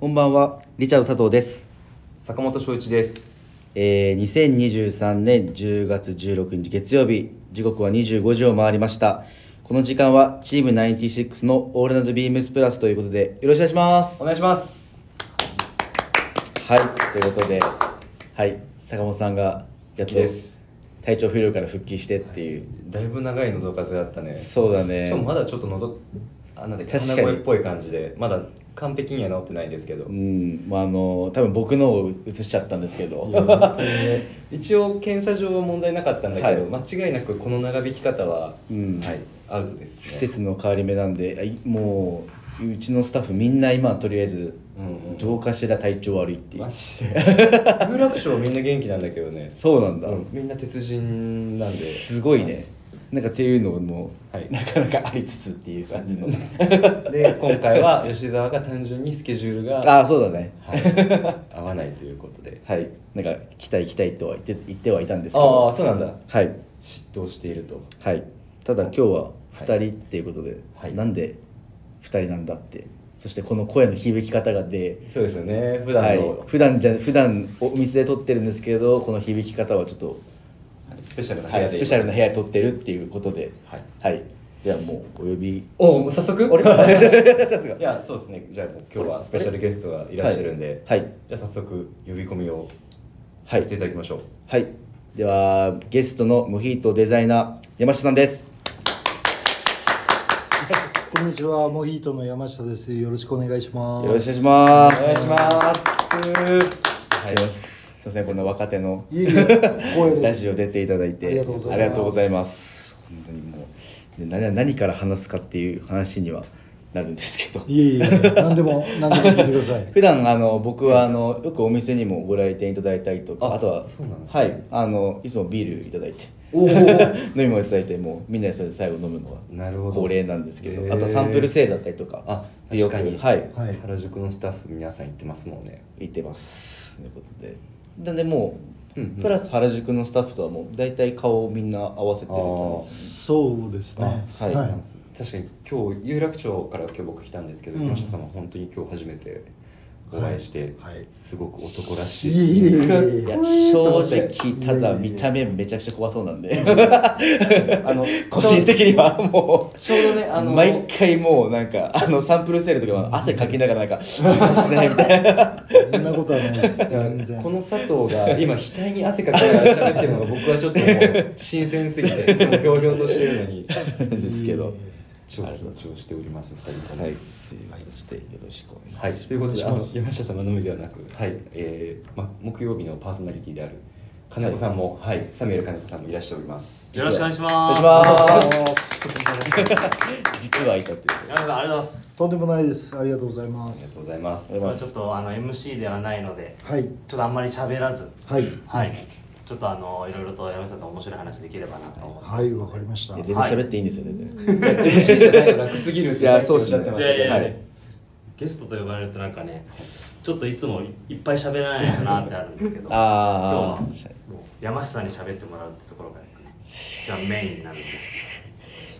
こんばんは、リチャード佐藤です。坂本翔一ですえー、2023年10月16日月曜日、時刻は25時を回りました。この時間はチーム96のオールナイトビームスプラスということで、よろしくお願いしますお。願いしますはい、ということで、はい、坂本さんがやっとです体調不良から復帰してっていう。だいぶ長い喉風だったねそうだねしかもまだちょっと喉あなんだっけ鼻声っぽい感じでまだ完璧には治ってないんですけど、うん、まああの多分僕のを映しちゃったんですけど。一応検査上は問題なかったんだけど、は間違いなくこの長引き方は、うん。はいアウトです、ね、季節の変わり目なんでもううちのスタッフみんな今とりあえずうんうん。どうかしら体調悪いっていう、マジで？有楽町みんな元気なんだけどね。そうなんだ、うんみんな鉄人なんで。すごいねなんかっていうのも、はい。なかなかありつつっていう感じの。で今回は吉沢が単純にスケジュールが、ああそうだね。はい、合わないということで。はい。なんか来たい来たいとは言って言ってはいたんですけあど。あそうなんだ。はい。嫉妬していると。はい。ただ今日は2人っていうことで、はい。なんで2人なんだってそしてこの声の響き方がでそうですよね。普はい。段の、、普段じゃ普段お店で撮ってるんですけどこの響き方はちょっとスペシャルな部はい、屋で、スペシャルな部屋で撮ってるっていうことで、はい。はい、ではもうお呼び。おもう早速？俺。いやそうですね。じゃあもう今日はスペシャルゲストがいらっしゃるんで、はい、じゃあ早速呼び込みをはい。させていただきましょう、はい、ではゲストのモヒートデザイナー山下さんです。こんにちは、モヒートの山下です。よろしくお願いします。よろしくお願いします。お願いします。はい、すいません、こんな若手の。ラジオ出ていただいてありがとうございます。ありがとうございます。本当にもうで何何から話すかっていう話にはなるんですけど。いえいえ、何でも、何でも聞いてください。普段あの僕はあのよくお店にもご来店いただいたりとかああとはそうなんですね。はいあのいつもビールいただいておお 飲み物いただいてもうみんなでそれで最後飲むのがなるほど。恒例なんですけどあとサンプル制だったりとかあでよく確かに。はい。はい。原宿のスタッフ皆さん行ってますもんね。行ってます。ということでなんでもう、うんうん。プラス原宿のスタッフとはもう大体顔をみんな合わせてる感じですそうですね。あはい。はい。確かに今日有楽町から今日僕来たんですけど、うん。山下さんは本当に今日初めてお会いして、はい。はいすごく男らしい。いや正直ただ見た目めちゃくちゃ怖そうなんで。あの 個人的にはもうちょうどねあの毎回もうなんかあのサンプルセールの時は汗かきながらなんか「そうですね」みたいな。そんなことはない。です。この佐藤が今額に汗かきながら喋ってるのが僕はちょっともう新鮮すぎてひょうひょうとしてるのに。ですけど超緊張しております二人ともはいという形でよろしくお願いします、はい、ということであの山下様のみではなく、はいえーま、木曜日のパーソナリティである金子さんも、はいサミュエル金子さんもいらっしゃいますよろしくお願いしおます。願いしまあす実はいたっていうありがとうございます。とんでもないです。ありがとうございまありがす。とうございますありがとうございますちょっとあの MC ではないので、はい。ちょっとあんまり喋らず、はい。はい。ちょっとあのいろいろと山下さんと面白い話できればなと思って。ます。はい、わかりました。全然喋っていいんですよね、楽すぎるっていやさっきおっしゃってましはい。ゲストと呼ばれるとなんかね、ちょっといつもいっぱい喋らないとなってあるんですけど、今日ああはもう山下さんに喋ってもらうってところがね、じゃあメインになるんで。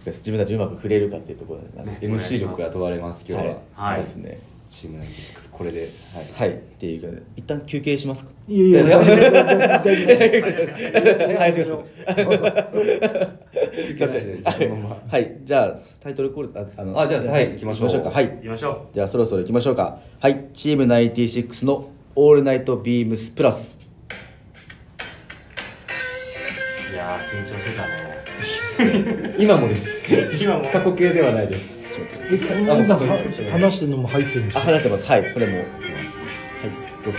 自分たちうまく触れるかっていうところなんですけど、MC 力が問われます今日は、はい。そうですねチーム96これで、はい、っていうか一旦休憩しますか？いえいえ、大丈夫大丈夫。です。はい、すいまはい、じゃあタイトルコールああのあじゃあはい。行きましょう。か。はい。行。きましょじゃあそろそろ行きましょうか。はい、チーム96のオールナイトビームスプラス。う。いやー緊張してたね。今もです。今も。過去形ではないですと待ってえ、そんな今は話してるのも入ってるんですあ、か。話してます。はい、これも。はい、どうぞ。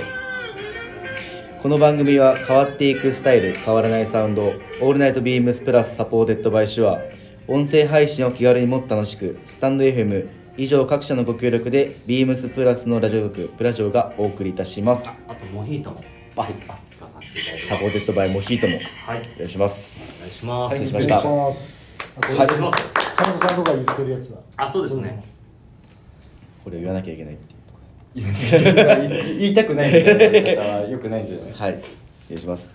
この番組は変わっていくスタイル変わらないサウンド All Night BEAMS PLUS supported by SHURE 音声配信を気軽にもっと楽しくスタンド FM 以上各社のご協力で BEAMS PLUS のラジオ局プラジオがお送りいたしますああとモヒートもあ今日させていただいて。サポーテッドバイモヒートもはい。お願いしますお願いします失礼しましたお願いします。あこれお願いします。金子さんとか言ってるやつだ。あ、そうですね。これを言わなきゃいけないっていう言いたくないみたいなよくないんじゃない？ろはい。お願いします。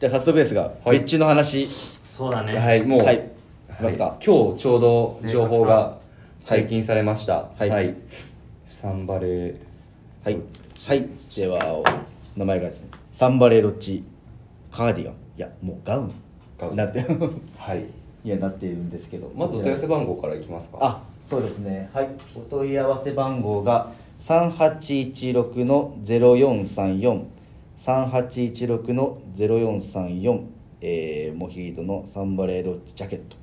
では早速ですが、はい。別注の話。そうだね。はいもう、はい。いきますか。はい。今日ちょうど情報が解禁されました。はい。サンバレーはい。はい。では名前がですね。サンバレーロッチカーディガン。いやもうガウン。ガウン。なって。はいいやなっているんですけど。まずお問い合わせ番号からいきますか。あそうですね。はい。お問い合わせ番号が3816の0434 3816の0434えー、モヒートのサンバレーロッチジャケット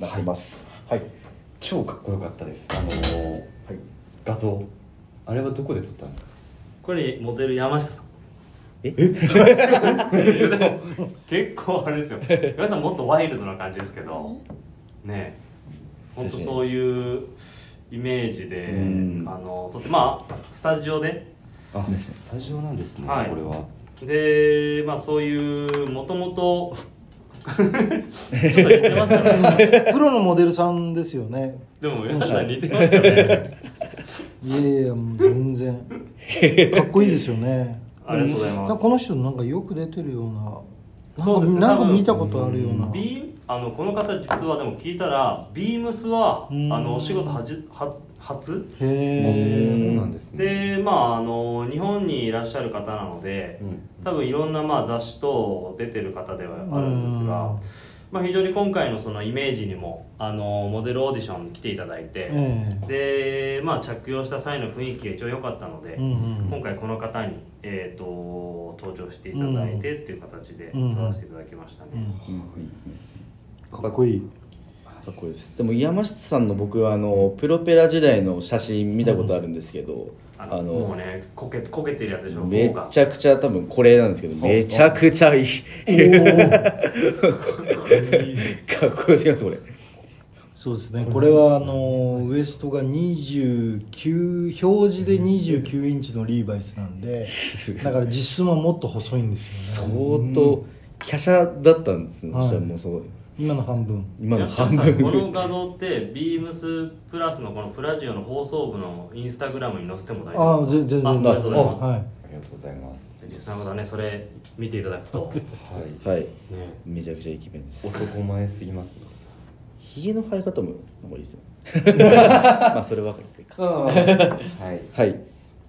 なってます。はい。超かっこよかったです。あのーはい。画像。あれはどこで撮ったんですか？これモデル山下さんえ？で も結構あれですよ。山下さんもっとワイルドな感じですけど。ね本当そういうイメージでうん。あのとってまあスタジオで。あスタジオなんですね、はい。これは。でまあそういうも ともとプロのモデルさんですよね。でも山下さん似てますよね。いやいやもう全然。かっこいいですよねありがとうございます。この人なんかよく出てるようなそうですねなんか見たことあるような。ビーあのこの方実はでも聞いたらビームスはあうん。のお仕事はじ初初？へそうえなんですね。でまああの日本にいらっしゃる方なのでうん。多分いろんなまあ雑誌等出てる方ではあるんですが、まあ、非常に今回のそのイメージにもあのモデルオーディションに来ていただいて、えで、まあ、着用した際の雰囲気が一応良かったので、えうんうん。今回この方に、えー、と登場していただいてっていう形でうん撮らせていただきましたね。うん。かっこいいかっこいいです。でも山下さんの僕はあのプロペラ時代の写真見たことあるんですけど、あのあのもうねこけこけてるやつでしょめちゃくちゃ多分これなんですけどめちゃくちゃいい。かっこよすぎますこれ。そうですね。これはあのウエストが29表示で29インチのリーバイスなんで だから実寸はもっと細いんですよね。相当華奢だったんですね、はいそしたらもうそう今の半分。今の半やっぱりさこの分画像ってビームスプラスのこのプラジオの放送部のインスタグラムに載せても大ああ丈夫ですか全然全然。あありがとうございます、はい。ありがとうございます。リスナーの方ねそれ見ていただくと。ねはい。めちゃくちゃイケメンです。男前すぎますねひげの生え方もなんかいいですよ まあそれは分か。るかはい。はい。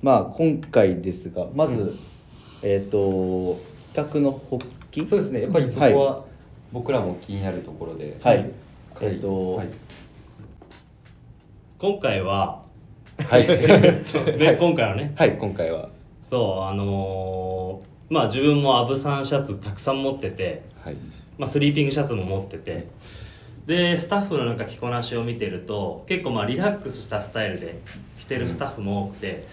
まあ今回ですがまず、えっ、と企画の発起？そうですね。やっぱりそこは僕らも気になるところで。はい。えっとはい。今回ははい、で今回はね。はい、今回は。そうあのーまあ自分もアブさんシャツたくさん持ってて、はい。まあ、スリーピングシャツも持っててでスタッフのなんか着こなしを見てると結構まあリラックスしたスタイルで着てるスタッフも多くて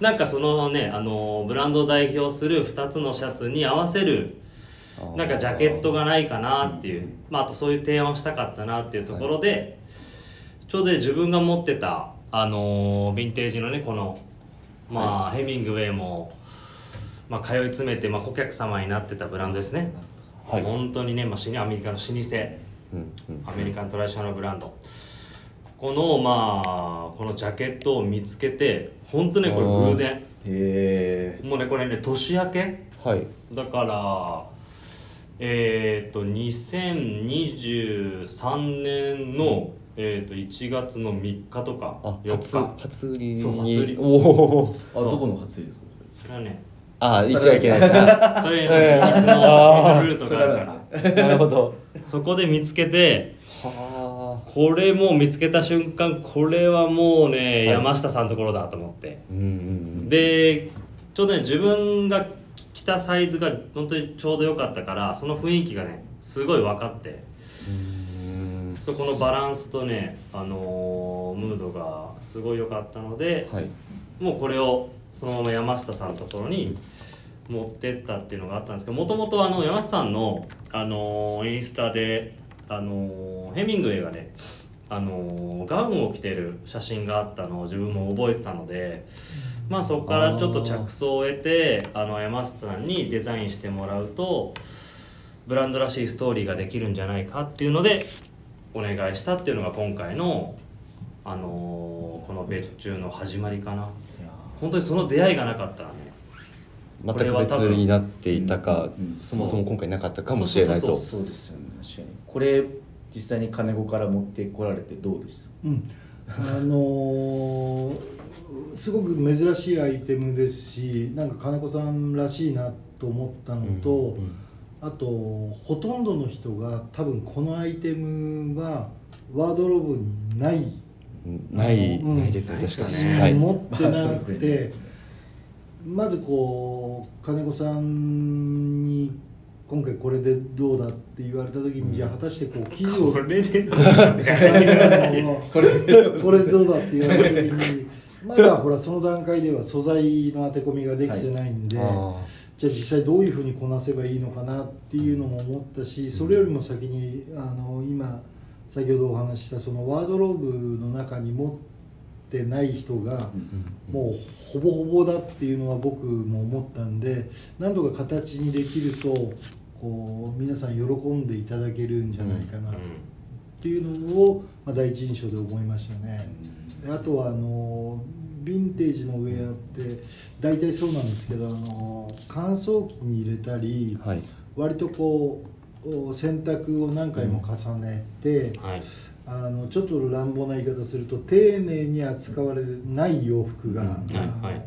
なんかそのねあのーブランドを代表する2つのシャツに合わせるなんかジャケットがないかなっていう、まあ、あとそういう提案をしたかったなっていうところで、ちょうど自分が持ってた、あのーヴィンテージのねこの、まあヘミングウェイも、まあ、通い詰めて、まあ、顧客様になってたブランドですね、はい。本当にね、まあ、アメリカの老舗。うんうん。アメリカントラディショナルブランド。このまあこのジャケットを見つけて本当ねこれ偶然。もうねこれね年明けはい。だからえっ、と2023年の、えー、と1月の3日とかあ4初日。初売りに。そう初売り。おおそう。あどこの初売りですか？それはね。あ言っちゃいけないですね。それの秘密のルートがあるから。なるほど。そこで見つけてはあ。これもう見つけた瞬間これはもうね、い。山下さんのところだと思って。うんうんうん。でちょうどね自分が着たサイズが本当にちょうど良かったからその雰囲気がねすごい分かって。うん。そこのバランスとね、あのームードがすごい良かったので、はい。もうこれをそのまま山下さんのところに持ってったっていうのがあったんですけどもともとあの山下さんの、あのーインスタで、あのーヘミングウェイがね、あのーガウンを着てる写真があったのを自分も覚えてたので、まあ、そこからちょっと着想を得てあの山下さんにデザインしてもらうとブランドらしいストーリーができるんじゃないかっていうのでお願いしたっていうのが今回の、あのーこの別注の始まりかな。本当にその出会いがなかったらね。全く別になっていたかうんうん。そもそも今回なかったかもしれないと。そうそう。そうですよね。確かに。これ実際に金子から持ってこられてどうでした？うん。あのーすごく珍しいアイテムですしなんか金子さんらしいなと思ったのと、うんうんあとほとんどの人が多分このアイテムはワードローブにない。ない、うん。ないですねはい、持ってなくてまずこう金子さんに今回これでどうだって言われた時に、じゃあ果たしてこう生地をこれで どうだって言われた時にまだほらその段階では素材の当て込みができてないんで、あじゃあ実際どういうふうにこなせばいいのかなっていうのも思ったしそれよりも先にあの今先ほどお話ししたそのワードローブの中に持ってない人がーもうほぼほぼだっていうのは僕も思ったんで何とか形にできるとこう皆さん喜んでいただけるんじゃないかなっていうのを、まあ、第一印象で思いましたね。であとはあのヴィンテージのウェアって大体そうなんですけどあの乾燥機に入れたりはい。割とこうお洗濯を何回も重ねて、はい。あのちょっと乱暴な言い方すると丁寧に扱われない洋服が、うん。あのはい。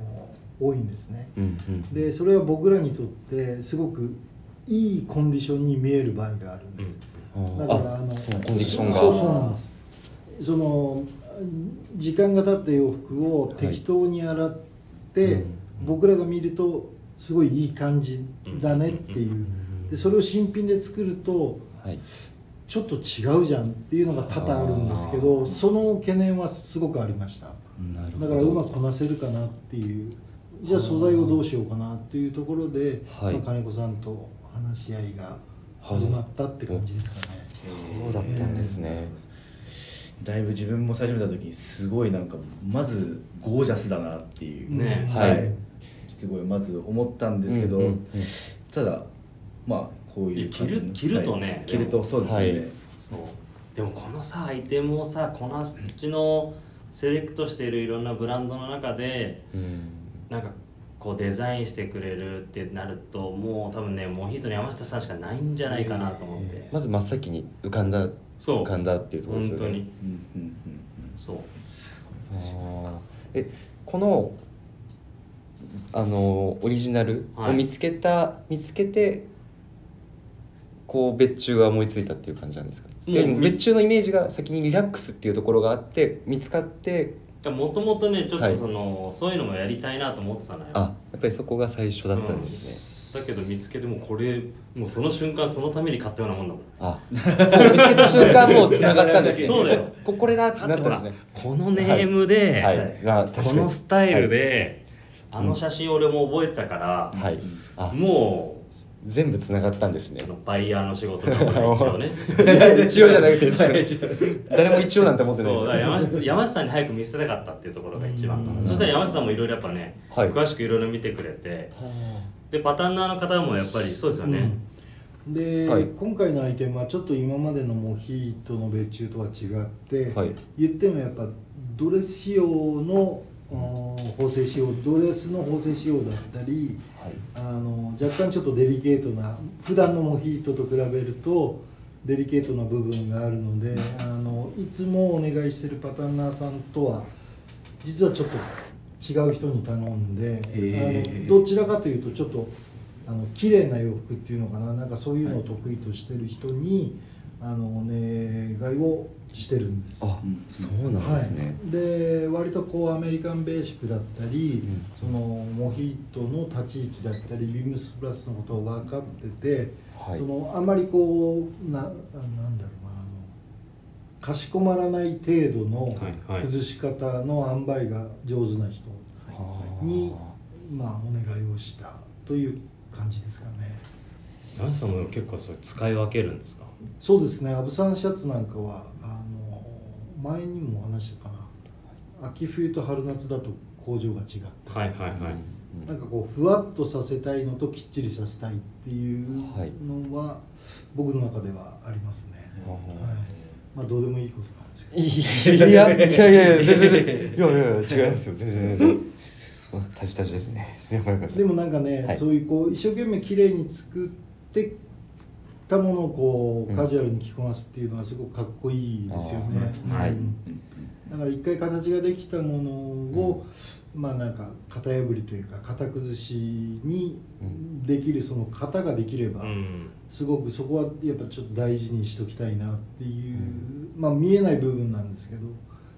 多いんですね。うんうん。でそれは僕らにとってすごくいいコンディションに見える場合があるんです。だからあのあそのコンディションが。そうそうなんです。その時間が経った洋服を適当に洗って、うん。僕らが見るとすごいいい感じだねっていう、ん。でそれを新品で作るとはい。ちょっと違うじゃんっていうのが多々あるんですけどその懸念はすごくありました。なるほど。だからうまくこなせるかなっていうじゃあ素材をどうしようかなっていうところで、はい。まあ、金子さんと話し合いが始まったって感じですかね。そうだったんですね、だいぶ自分も最初見た時にすごいなんかまずゴージャスだなっていう、ね。はい、すごいまず思ったんですけど、うんうんうん。ただまあこういう着る着るとねはい着るとそうですね、はい。そう。でもこのさアイテムをさこのうちのセレクトしているいろんなブランドの中でうん。なんかこうデザインしてくれるってなるともう多分ねモヒートの山下さんしかないんじゃないかなと思って、まず真っ先に浮かんだそう。浮かんだっていうところですよね。本当に。うんうんうんそう。えこのあのオリジナルを見つけた、見つけてこう別注が思いついたっていう感じなんですか？でも別注のイメージが先にリラックスっていうところがあって見つかってもともとねちょっはいとその、そういうのもやりたいなと思ってたのよ。あやっぱりそこが最初だったんですね、だけど見つけてもうこれもうその瞬間そのために買ったようなもんだもん。あ。見つけた瞬間もうつながったんですねそうだよ。ここれだってなったんですね。このネームで、はい、まあ確かに。このスタイルで、あの写真俺も覚えてたから、はい。あ。も全部つながったんですね。うあのバイヤーの仕事が一応ね。一応じゃなくて 誰も一応なんて思ってないそうだから山です下山下さんに早く見せたかったっていうところが一番そしたら山下さんもいろいろやっぱね、はい。詳しくいろいろ見てくれてでパターンナーの方もやっぱりそうですよね、で、はい。今回のアイテムはちょっと今までのモヒートの別注とは違って、はい。言ってもやっぱドレス仕様の縫製仕様ドレスの縫製仕様だったりはい。あの若干ちょっとデリケートな普段のモヒートと比べるとデリケートな部分があるのであのいつもお願いしてるパタンナーさんとは実はちょっと違う人に頼んでへー。あのどちらかというとちょっとあの綺麗な洋服っていうのかな。なんかそういうのを得意としてる人に、あのお願いをしてるんです。あそうなんですね、はい、で割とこうアメリカンベーシックだったり、うん。そのモヒートの立ち位置だったりビームスプラスのことを分かってて、はい。そのあまりこうなあなんだろうかしこまらない程度の崩し方の塩梅が上手な人に、まあ、お願いをしたという感じですかね。山下さんも結構それ使い分けるんですか？そうですね。アブサンシャツなんかはあの前にもお話したかな。秋冬と春夏だと工場が違って、はいはいはい、うんなんかこうふわっとさせたいのときっちりさせたいっていうはいのは僕の中ではありますね、はい、まあどうでもいいことなんですけど。いやいやいやいやいや全然いやいや違いますよ全然全然。そうタジタジですね。でもなんかね、はい。そういうこう一生懸命綺麗に作ってたものをこううんカジュアルに着こなすっていうのはすごくかっこいいですよね。あーはい。うん。だから一回形ができたものを、まあなんか型破りというか型崩しにうん。できるその型ができれば、うん。すごくそこはやっぱちょっと大事にしときたいなっていう、まあ見えない部分なんですけど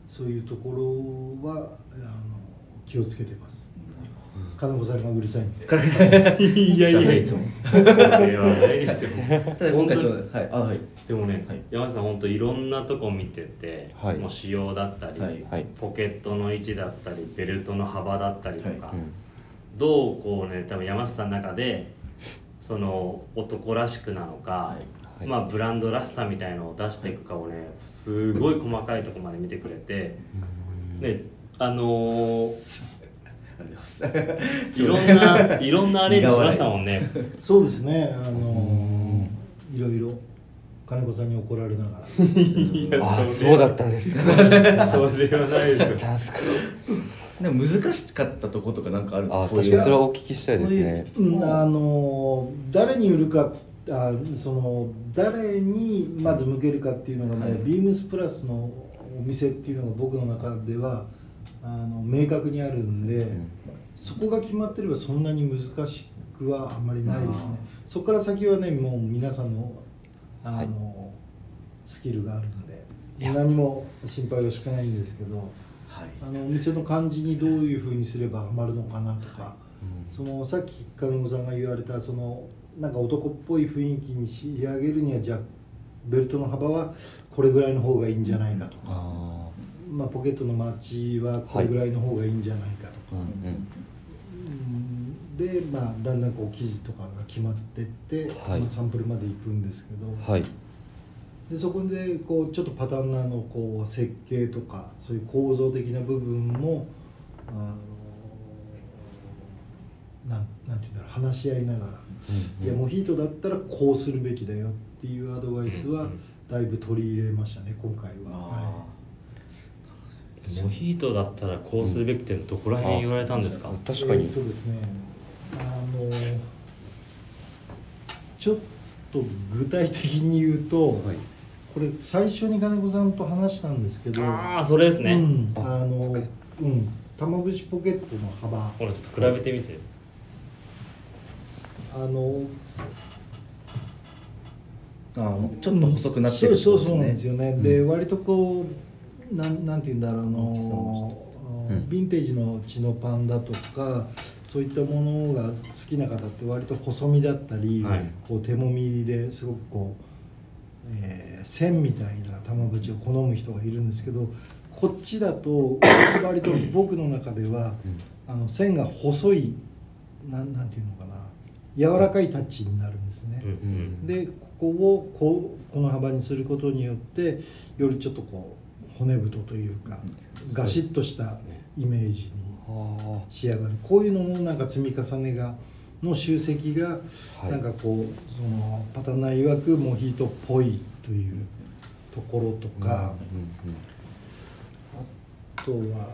そういうところはあの気をつけてます。金子さんがうるさいんで。いやいやいつもそれはないで今回はい。あはい。でもね、はい。山下さん本当いろんなとこ見てて、はい。もう仕様だったり、ポケットの位置だったりベルトの幅だったりとか、はうん。どうこうね多分山下さんの中でその男らしくなのか、はい。まあブランドらしさみたいのを出していくかをねすごい細かいところまで見てくれて、ねあのーいろんな いろんなアレンジしましたもんね。そうですね。あのーいろいろ金子さんに怒られながら。あそうだったんですか それはないですよ。チャンスかでも難しかったとことかなんかあるんですか？確かにそれはお聞きしたいですねうん、あの誰に売るかあその誰にまず向けるかっていうのがもう、はいビームスプラスのお店っていうのが僕の中ではあの明確にあるんで、んそこが決まってればそんなに難しくはあんまりないですね。そこから先はねもう皆さんのあの、スキルがあるので何も心配はしてないんですけどはい。あのお店の感じにどういうふうにすればハマるのかなとか。そのさっき金子さんが言われたそのなんか男っぽい雰囲気に仕上げるにはじゃあベルトの幅はこれぐらいの方がいいんじゃないかとか、あまあ、ポケットのマッチはこれぐらいの方がいいんじゃないかとーうか、ん。うん。で、まあ、だんだんこう生地とかが決まってって、はい。まあ、サンプルまで行くんですけど、うんはい。でそこでこうちょっとパターンナーのこう設計とかそういう構造的な部分もあのなんなんていうんだろう話し合いながら。いやモヒートだったらこうするべきだよっていうアドバイスはだいぶ取り入れましたね今回は、はモヒートだったらこうするべきってどこら辺言われたんですか？あ。い、確かに。えーっとですねあのちょっと具体的に言うと、はい。これ最初に金子さんと話したんですけどああそれですね。うん、ああのうん。玉串ポケットの幅。ほらちょっと比べてみて。あのあちょっと細くなってるってことそうそうそうなんですよね、ん。で割とこうなんなんて言うんだろうあの、うん。ヴィンテージの血のパンだとかそういったものが好きな方って割と細身だったり、はい。こう手もみですごくこう、えー線みたいな玉縁を好む人がいるんですけどこっちだと割と僕の中ではあの線が細いなんなんていうのかな柔らかいタッチになるんですね。でここをこうこの幅にすることによってよりちょっとこう骨太というかガシッとしたイメージにあ。仕上がる。こういうのもなんか積み重ねがの集積がはい。なんかこうそのパターナー曰くモヒートっぽいというところとか、あとは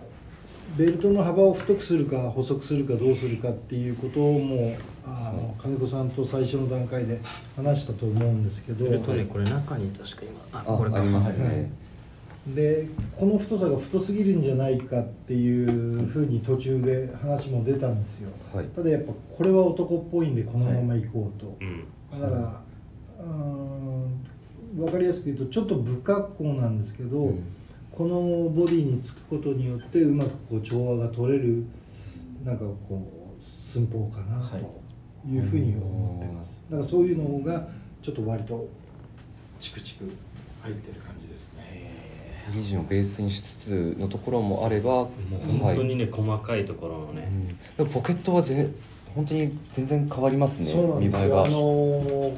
ベルトの幅を太くするか細くするかどうするかっていうこともあの金子さんと最初の段階で話したと思うんですけど。ベルトねこれ中に確か今あありますはいねでこの太さが太すぎるんじゃないかっていうふうに途中で話も出たんですよ。はい。ただやっぱこれは男っぽいんでこのまま行こうと、うん。だからうーん分かりやすく言うとちょっと不格好なんですけど、うん。このボディにつくことによってうまくこう調和が取れるなんかこう寸法かなはい。というふうに思ってます、だからそういうのがちょっと割とチクチク入ってる感じですね生地のベースにしつつのところもあればもう本当にね、細かいところのね。うん。でもポケットはぜ本当に全然変わりますねそうなん見栄えが。あのー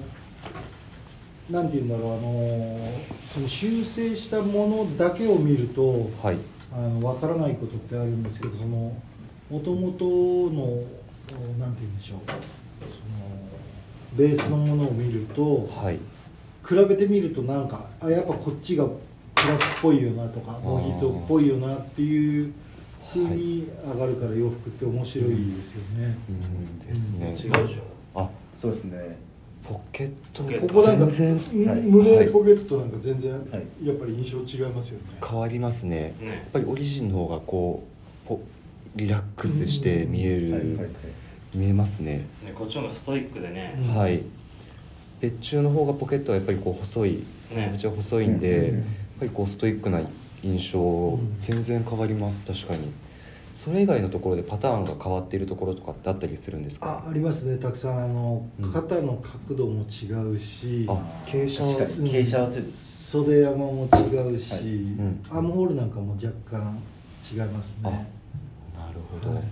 なんて言うんだろうあのーその修正したものだけを見るとはい。あの分からないことってあるんですけどそのもともとのなんて言うんでしょうそのベースのものを見るとはい。比べてみるとなんかあやっぱこっちがプラスっぽいよなとかモヒートっぽいよなっていう風に上がるから洋服って面白いですよね。うん。ですね。違うでしょ。あそうですね。ポケット。ポケットここなんか全然はい胸ポケットなんか全然はいやっぱり印象違いますよね、変わりますね。やっねぱりオリジンの方がこうポリラックスして見える、はいはいはい。見えますね、ねこっちの方がストイックでね、うんはい。別注の方がポケットはやっぱりこう細い。ね。めちゃ細いんで、ぱりこうストイックな印象ん全然変わります。確かに。それ以外のところでパターンが変わっているところとかってあったりするんですか？あありますね。たくさんあのうん。肩の角度も違うし、あ傾斜は傾斜はついて袖山も違うし、はい。ん。アームホールなんかも若干違いますあねなるほど、はい。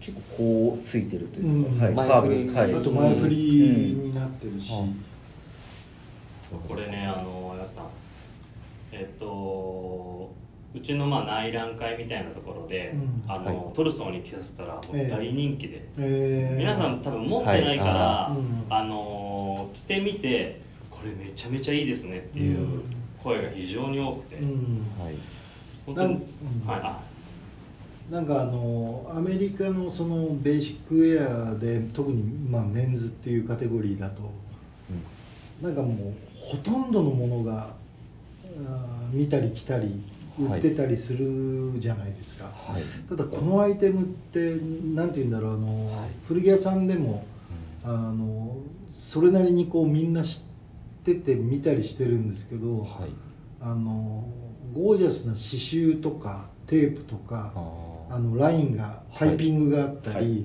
結構こうついてるというか、うん。はい、前カ振り。ーブはいあと前振りになってるし、うん。これねあのやすさんえっとうちのまあ内覧会みたいなところで、うん。あの、トルソーに着させたら大人気で、えー。皆さん多分持ってないから、はい。うん。あの着てみてこれめちゃめちゃいいですねっていう声が非常に多くて、うん。はい。本当に、なんうん。はい。あ。なんかあのアメリカのそのベーシックウェアで特にまあメンズっていうカテゴリーだとなんかもうほとんどのものが見たり着たり売ってたりするじゃないですか、はい、ただこのアイテムって何て言うんだろうあの、はい。古着屋さんでもあのそれなりにこうみんな知ってて見たりしてるんですけど、はい。あのゴージャスな刺繍とかテープとかああのラインがパイピングがあったり、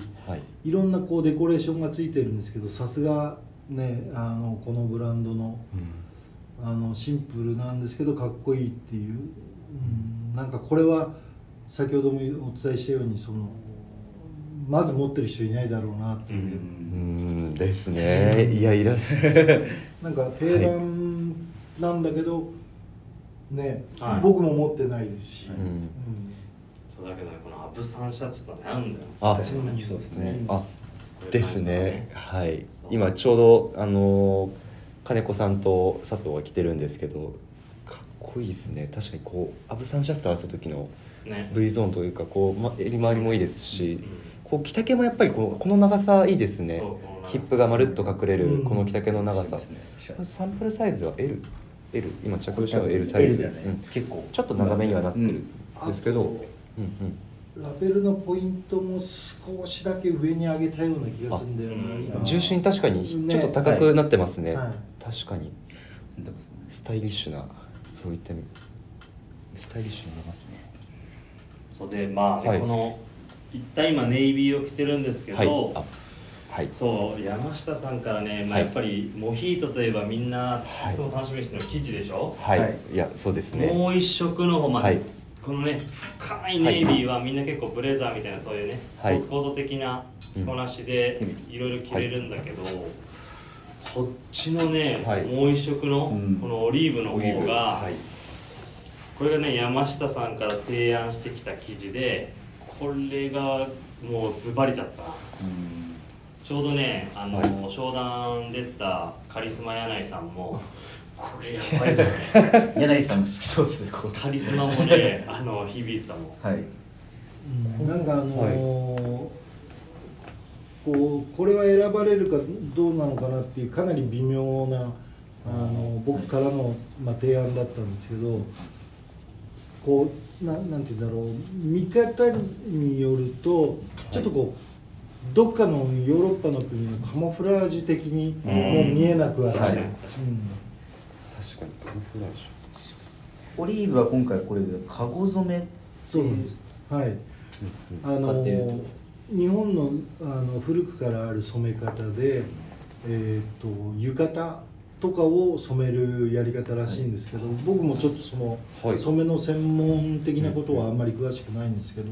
い、ろんなこうデコレーションがついてるんですけどさすがねあのこのブランドのうんあのシンプルなんですけどかっこいいっていう、うん、なんかこれは先ほどもお伝えしたようにそのまず持ってる人いないだろうなっていう、うーんですね。いやいらっしゃる。なんか定番なんだけど、ね、はい。僕も持ってないですし、うんうん。そうだけどねこのアブサンシャツとね合うんだよ。あ確かにそうですね。あですね。はい。今ちょうどあの金子さんと佐藤が着てるんですけどかっこいいですね。確かにこうアブサンシャツと合わせた時のね。V ゾーンというかこう、ま、襟回りもいいですし、うんこう着丈もやっぱりこのこの長さいいですね。ヒップがまるっと隠れるうんこの着丈の長さ、そうですね。確かに。サンプルサイズは L, L 今着用したのは L サイズ、だね。うん。結構。ちょっと長めにはなってるんですけど、うんうん、ラベルのポイントも少しだけ上に上げたような気がするんだよなあうん。今重心確かにねちょっと高くなってますね、はい。確かに。スタイリッシュなそういったスタイリッシュに見えますね。そうでまあね、はい。この一旦今ネイビーを着てるんですけど、はい。あはい。そう山下さんからね、まあ、はい。やっぱりモヒートといえばみんなはい。いつも楽しみにしてるの生地でしょ、はい、はい。い、やそうですね。もう一色の方まで、はいこのね深いネイビーはみんな結構ブレザーみたいなそういうねスポはいーツコード的な着こなしでうんいろいろ着れるんだけど、こっちのね、はい。もう一色のうん。このオリーブの方が、はい。これがね山下さんから提案してきた生地でこれがもうズバリだった。ちょうどねあの、はい。商談出てたカリスマ柳井さんもこれやばいっすね。柳井さんも好きそうですねこう。カリスマもねあの響いてたもん。はい。うん。なんかあのーこうこれは選ばれるかどうなのかなっていうかなり微妙なあの僕からの、まあ、提案だったんですけどこうななんて言うんだろう。見方によるとちょっとこう、どっかのヨーロッパの国のカモフラージュ的にうん。もう見えなくはない、はい。うん。確かに。カモフラージオリーブは今回これでカゴ染めそうなんです。はい。ュ、あの日本のあの古くからある染め方で、えー、と浴衣とかを染めるやり方らしいんですけど、僕もちょっとその、はい。染めの専門的なことはあんまり詳しくないんですけど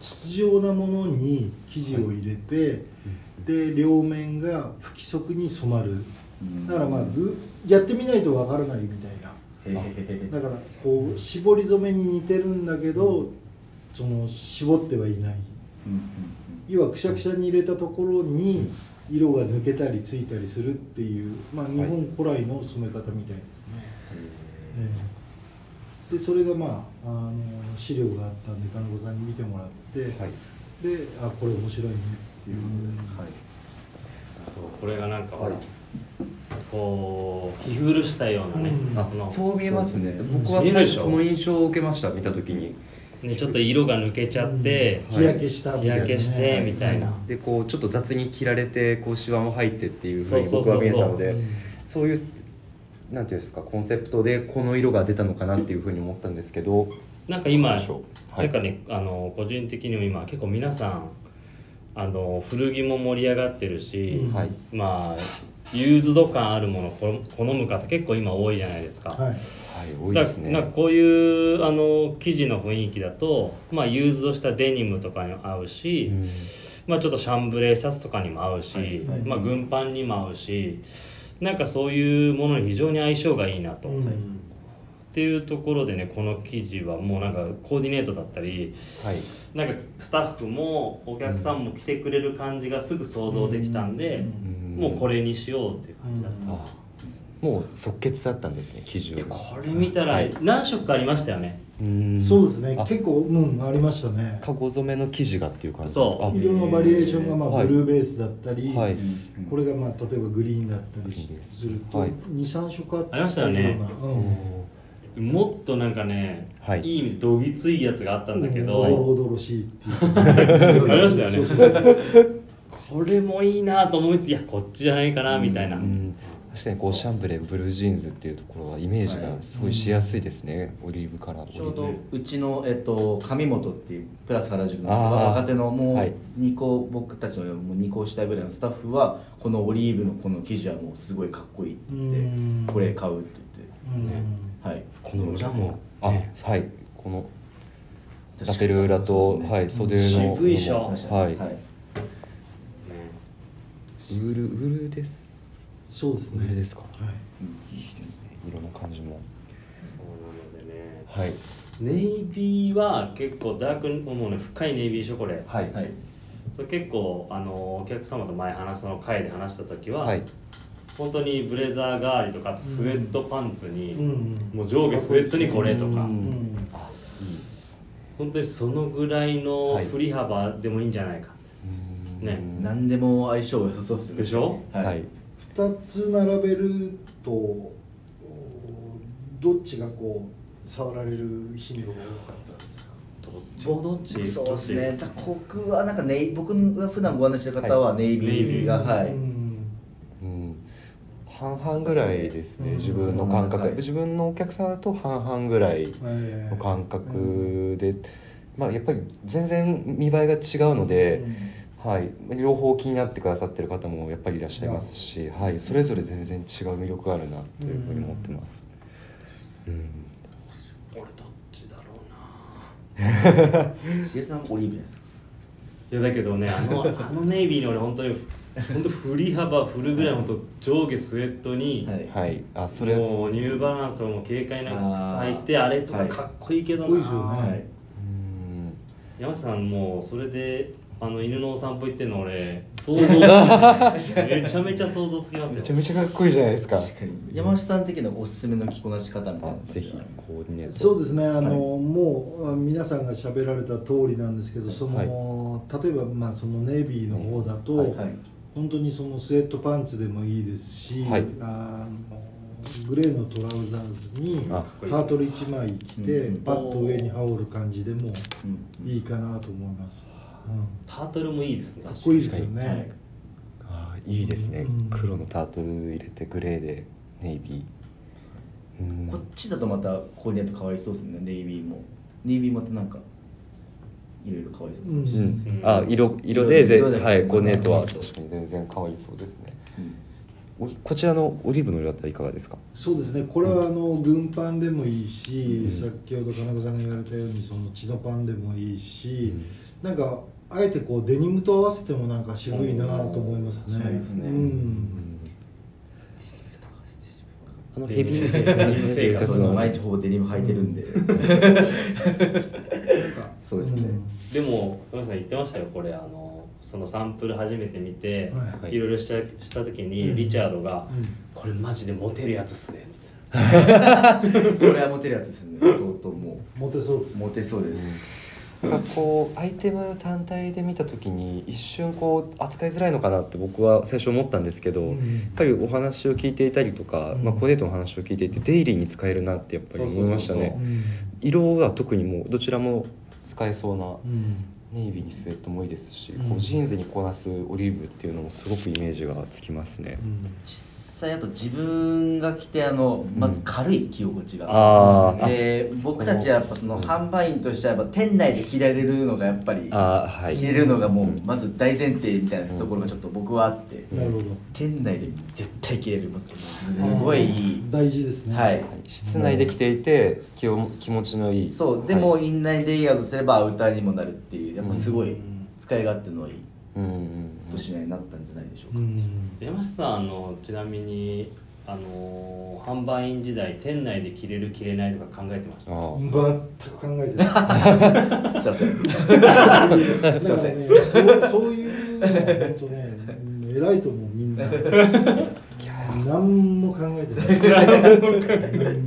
筒状なものに生地を入れて、で両面が不規則に染まるだからまあぐやってみないとわからないみたいな。だからこう絞り染めに似てるんだけど、その絞ってはいない。うんうん要はくしゃくしゃに入れたところに色が抜けたりついたりするっていう、まあ、日本古来の染め方みたいですね、ええ。でそれがまああの資料があったんで金子さんに見てもらって、はい。であこれ面白いねっていう、はい。そうこれがなんかはいこう着古したようなね、うん。あこの。そう見えますね。うん僕は見えるでしょ？その印象を受けました見た時に。ねちょっと色が抜けちゃって、うん。日焼けしたみたいなね。日焼けしてみたいな。でこうちょっと雑に切られてこうシワも入ってっていうふうにそうそうそうそう。僕は見えたのでうん。そういうなんていうんですかコンセプトでこの色が出たのかなっていうふうに思ったんですけど。なんか今、なんかねあの個人的にも今結構皆さんあの古着も盛り上がってるし、うんはい。まあユーズド感あるものを好好む方結構今多いじゃないですか。はい。はい多いですね。だなんかこういうあの生地の雰囲気だと、まあ、ユーズドしたデニムとかにも合うし、うん。まあ、ちょっとシャンブレーシャツとかにも合うし、はい。はい。まあ、軍パンにも合うしなんかそういうものに非常に相性がいいなと。うんっていうところでねこの生地はもうなんかコーディネートだったりはい。なんかスタッフもお客さんも来てくれる感じがすぐ想像できたんで、もうこれにしようっていう感じだった、あもう即決だったんですね基準いやこれ見たらはい。何色かありましたよね、うん。そうですねあ。結構うんありましたね。かご染めの生地がっていう感じですか？そう。色のバリエーションがまあはい。ブルーベースだったり、はい。これがまあ例えばグリーンだったりすると、はい。23色あったありましたよね。うんもっとなんかね、はい。い意味でどぎついやつがあったんだけど、おどろおどろしいっていう。ありましたよね。そうそうこれもいいなと思いつついやこっちじゃないかなみたいな、うん確かにこうシャンブレーブルージーンズっていうところはイメージがすごいしやすいですね、オリーブカラーちょうどうちの、えっと、上本っていうプラス原宿の若手のもうはい。2個、僕たちのもう2個下ぐらいのスタッフはこのオリーブのこの生地はもうすごいかっこいいって言ってうん。これ買うってうんね。言ってはい。この裏もあね。はい。このラペル裏と、はい袖の渋いでしょはい、はい。ねウールウールです。そうですね。ウールですか。はい。いいですね。色の感じも。そうなのでね。はい。ネイビーは結構ダークもうね深いネイビーでしょこれ。はい。はい。それ結構あのお客様と前話その会で話した時は、はい本当にブレザー代わりとかあとスウェットパンツに、うんもう上下スウェットにこれとか、ううん本当にそのぐらいのはい。振り幅でもいいんじゃないか、ね。何でも相性良そうですね。でしょ？はい、はい。2つ並べるとおどっちがこう触られる頻度が多かったんですか？どっち？もどっち？そうですね。僕はなんかネイ僕が普段ご案内してる方はネイビーが、はい、半々ぐらいですねうん自分の感覚、はい。自分のお客さんだと半々ぐらいええの感覚で、まあやっぱり全然見栄えが違うので、はい、両方気になってくださってる方もやっぱりいらっしゃいますし、はい、それぞれ全然違う魅力があるなというふうに思ってます。うん。俺どっちだろうな。シエルさんオリーブですかいやだけどねあのあのネイビーに俺本当に本当振り幅振るぐらい本当上下スウェットに、はい。はい、あそれもうニューバランスとも軽快な靴履いてあれとかかっこいいけどな、はい。山下さんもうそれであの犬のお散歩行ってんの俺想像めちゃめちゃ想像つきますよ。めちゃめちゃかっこいいじゃないですか。確かに。山下さん的なおすすめの着こなし方みたいな。あぜひコーディネート。そうですねあの、はい。もうあ皆さんが喋られた通りなんですけどその、例えば、まあ、そのネイビーの方だと、はい。はい。本当にそのスウェットパンツでもいいですし、はい。あのグレーのトラウザーズにあタートル1枚着て、うん。パッと上に羽織る感じでもうん。いいかなと思います、うんタートルもいいですね。かっこいいですよね、はい。あいいですね。うん。黒のタートル入れてグレーでネイビー。うん。こっちだとまたコーディネート変わりそうですね。ネイビーも。ネイビーもまたなんかいろいろ変わりそうあ色色でぜ色で。はいコーディネートはうん。確かに全然可愛いそうですね。うん。おこちらのオリーブの色だったらいかがですか？そうですね。これはあの軍パンでもいいし、うん。先ほど金子さんが言われたようにその血のパンでもいいし、うん。なんかあえてこうデニムと合わせてもなんか渋いなと思いますね。そうですね。うん。あのヘビーデニム生活そうそう毎日ほぼデニム履いてるんで、そうですね、でも山下さん言ってましたよこれあのそのサンプル初めて見て、はい。い、ろいろしたした時に、うん。リチャードが、うん。これマジでモテるやつっすね」これはモテるやつですね。相当もモテそうです。うモテそうです、なんかこうアイテム単体で見た時に一瞬こう扱いづらいのかなって僕は最初思ったんですけど、やっぱりお話を聞いていたりとか、うん。まあ、コーデートの話を聞いていてデイリーに使えるなってやっぱり思いましたそうそう。ね。うん。色が特にもうどちらも使えそうなうん。ネイビーにスウェットもいいですし、うん。こうジーンズにこなすオリーブっていうのもすごくイメージがつきますね。実際あと自分が着てあのまず軽い着心地が、あー。で僕たちはやっぱその販売員としてはやっぱ店内で着られるのがやっぱりはい。着れるのがもううん。まず大前提みたいなところがちょっと僕はあって、なるほど。店内で絶対着れるもうすごいいい大事ですね。はい。はい。室内で着ていて気を気持ちのいい。そう。でもはい。インナーにレイヤードすればアウターにもなるっていうやっぱすごいうん。使い勝手のいい。うんうんうん年になったんじゃないでしょうか、うん。山下さんあのちなみにあの販売員時代店内で着れる着れないとか考えてました？全く考えてない。すいません。だからねそうそういうのは本当ねうん偉いと思うみんな。何も考えてない。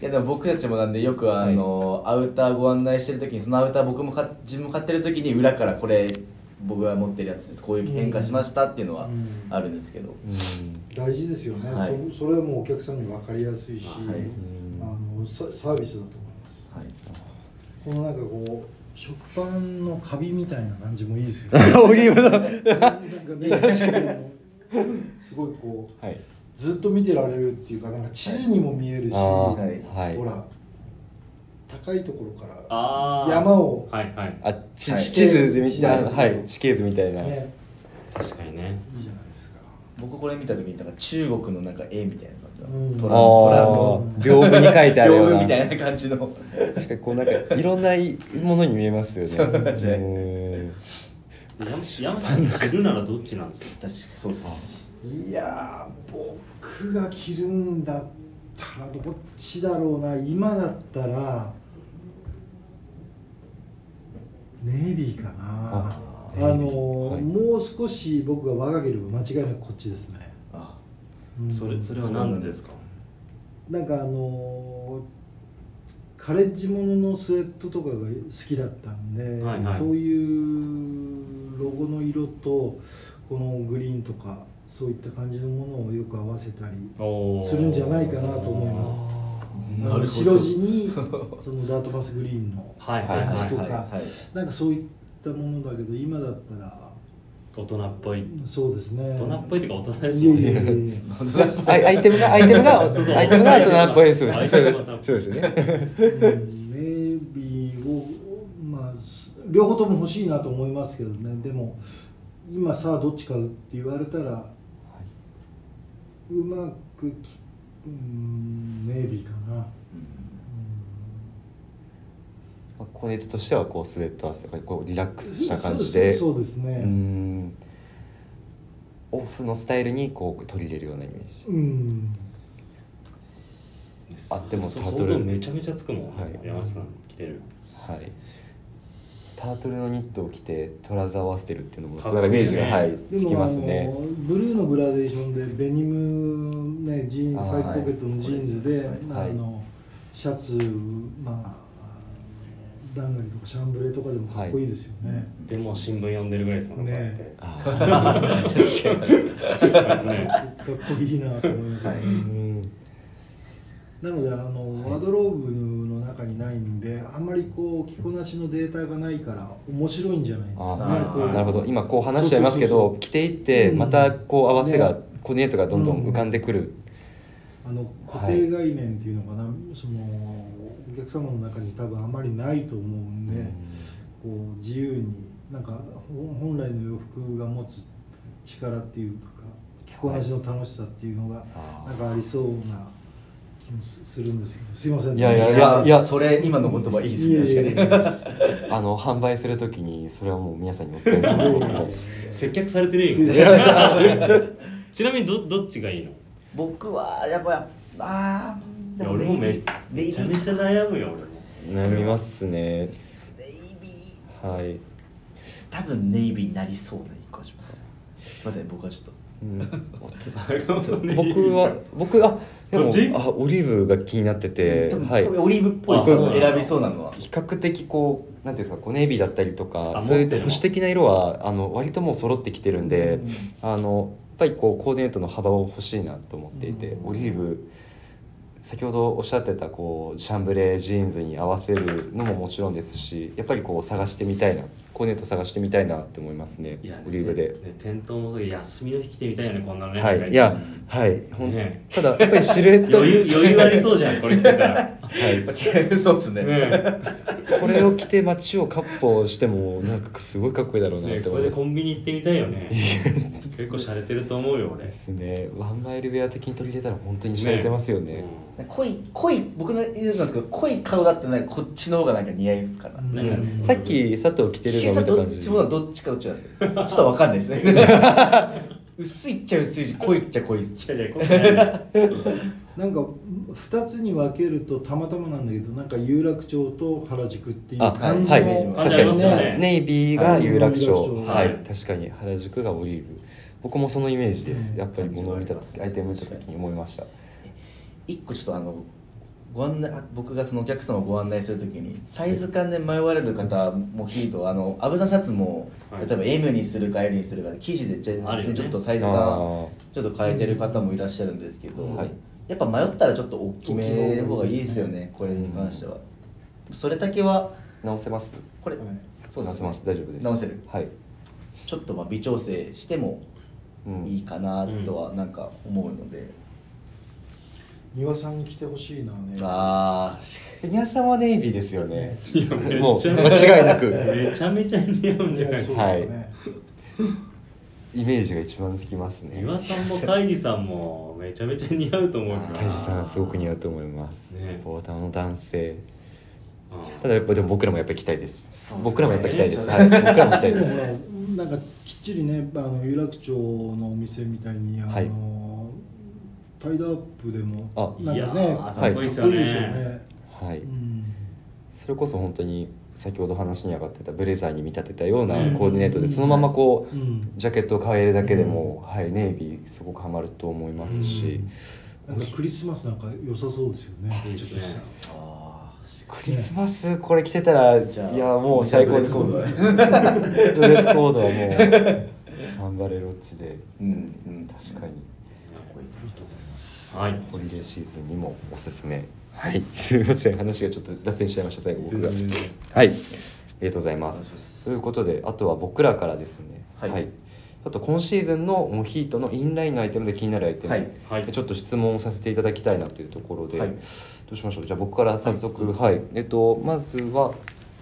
いやでも僕たちもなんでよくあの、アウターご案内してる時にそのアウター僕もか自分も買ってる時に裏からこれ僕が持ってるやつです。こういう変化しましたっていうのはうん。あるんですけど、うん。大事ですよね、はい。そそれはもうお客さんに分かりやすいし、はい。あのササービスだと思います。はい、このなんかこう食パンのカビみたいな感じもいいですよね。オリーブのな。んかねすごいこうはい。ずっと見てられるっていうかなんか地図にも見えるし、あはい。ーはい。ほら高いところから山をはいはい。あちはい。地図で見地図。たはい地形図みたいな、ね。確かにね。いいじゃないですか。僕これ見た時になんか中国のなんか絵みたいな感うん。じのトラトラあの。あ屏風に書いてあるよう屏風なみたいな感じの。確かにこうなんかいろんないものに見えますよね。そうですねうん。山山さん着るならどっちなんですか？確かそうですね。いやー僕が着るんだったらどっちだろうな今だったらネイビーかな。ああのはい。もう少し僕が若ければ間違いなくこっちですね、あうん。それそれは何でですか？なんかあのカレッジもののスウェットとかが好きだったんで、はいはい。そういうロゴの色とこのグリーンとかそういった感じのものをよく合わせたりするんじゃないかなと思います。なるほど。白地に そのダートマスグリーンのはいはいはいはい。とかなんかそういったものだけど今だったら大人っぽい。そうですね。大人っぽいというか大人ですいやいやもんねアイアイテムがアイテムがそうそう。アイテムが大人っぽいですアイそうですそうですね。うんネイビーをまあす両方とも欲しいなと思いますけどね。でも今さあどっち買うって言われたらうまくきうんネイビーかな、まあコーディネートとしてはこうスウェット汗がこうリラックスした感じそうでそうそうですね。うん。オフのスタイルにこう取り入れるようなイメージ。うん。あでもそタートルめちゃめちゃつくもん、はい。山下さん着てる。はいタートルのニットを着てトラウザーを合わせてるっていうのもなんかイメージがはいでつきもあのますね。ブルーのグラデーションでデニムねジーンファイブポケットのジーンズで、はいあのシャツまあダンガリとかシャンブレーとかでもかっこいいですよね、でも新聞読んでるぐらいですもんね かっこいいなと思います、なのであのワードローブの中にないんであんまりこう着こなしのデータがないから面白いんじゃないですかなるほど。今こう話しちゃいますけど着ていってうん。またこう合わせがね。コーディネートがどんどん浮かんでくる。あの固定概念っていうのかな、そのお客様の中に多分あまりないと思うんで、こう自由になんかほ本来の洋服が持つ力っていうか着こなしの楽しさっていうのがなんかありそうな気もすするんですけどすいません。ねいやいやいやいや。それ今の言葉いいですね。いやいやい確かに。やあの販売するときにそれはもう皆さんにお伝えします接客されてるよ。ちなみにどどっちがいいの？僕はやっぱあーいや俺もめネイビー。めちゃめちゃ悩むよ俺も悩みますね。ネイビー。はい。多分ネイビーになりそうな気がします。すいません僕はちょっと。うん。僕は僕あでもあオリーブが気になってて、はい。オリーブっぽい。選びそうなのは。比較的こうなんていうんですかこうネイビーだったりとかあそういう保守的な色はあの割ともう揃ってきてるんで、あのやっぱりこうコーディネートの幅を欲しいなと思っていて、うん。オリーブ先ほどおっしゃってたこうシャンブレージーンズに合わせるのももちろんですしやっぱりこう探してみたいなコーディネート探してみたいなって思いますね。いやオリーブで。ね店頭もそうけど休みの日来てみたいよねこんなのねはい、い。や、はい、ほんねただやっぱりシルエット。余裕余裕ありそうじゃんこれ来てたら。はい、そうですね。ね。これを着て街をカッ歩してもなんかすごいかっこいいだろうなっねこれでて思います。コンビニ行ってみたいよね。結構洒落てると思うよ俺。ですね。ワンマイルウェア的に取り入れたら本当に洒落てますよね濃い濃い僕の言うのなんですけど濃い顔だってなんかこっちの方がなんか似合いですかな、うん。さっき佐藤着てるのどっちもどっちかどっちなんですよ。ちょっとわかんないですね。薄いっちゃ薄いし濃いっちゃ濃いなんか2つに分けるとたまたまなんだけどなんか有楽町と原宿っていうあ感じはい。確かにネイビーが有楽町。はい。有楽町。はい、はい。確かに原宿がオリーブ。僕もそのイメージです、うん。やっぱり物を見た時アイテム見た時に思いました一個ちょっとあのご案内あ僕がそのお客様をご案内するときにサイズ感で迷われる方も聞いとあのアブザシャツも、はい。例えば M にするか L にするかで生地でちょ,、あるよね。ちょっとサイズあ感ー。ちょっと変えてる方もいらっしゃるんですけど、はい。やっぱ迷ったらちょっと大きめの方がいいですよねこれに関しては、それだけは直せます？これ、はいそうです、直せます？大丈夫です。直せる。はい、ちょっとまあ微調整してもうん、いいかなとはなんか思うので、丹羽さんに来てほしいなねああニャさんはネイビーですよね。いやめっもう間違いなく。めちゃめちゃ似合うんじゃないですか。はい。イメージが一番つきますね。岩さんも大義さんもめちゃめちゃ似合うと思うけど大志さんすごく似合うと思います、ね。ボーダーの男性。うんただやっぱでも僕らもやっぱり着たいです。僕らもやっぱ着たいです、ね。はい、僕らも着たいです。ねなんかきっちりねあの有楽町のお店みたいにあの、はいタイドアップでもあいやなんかねーかっこいいですよね、はい、うん。それこそ本当に先ほど話に上がってたブレザーに見立てたようなうん。コーディネートでそのままこううん。ジャケットを変えるだけでも、はい、ネイビーすごくハマると思いますし、なんかクリスマスなんか良さそうですよね。いいですクリスマスこれ着てたらじゃあいやもう最高です。ドレスコードは。もうサンバレロッチで。ーうんうん。確かにはい。ホリデーシーズンにもおすすめ。はい。すみません。話がちょっと脱線しちゃいました。最後僕が。はい。ありがとうございます。ということであとは僕らからですね。はい。あと今シーズンのモヒートのインラインのアイテムで気になるアイテム、はい。はい。ちょっと質問をさせていただきたいなというところで、はい。どうしましょう？じゃあ僕から早速。はい、えっとまずは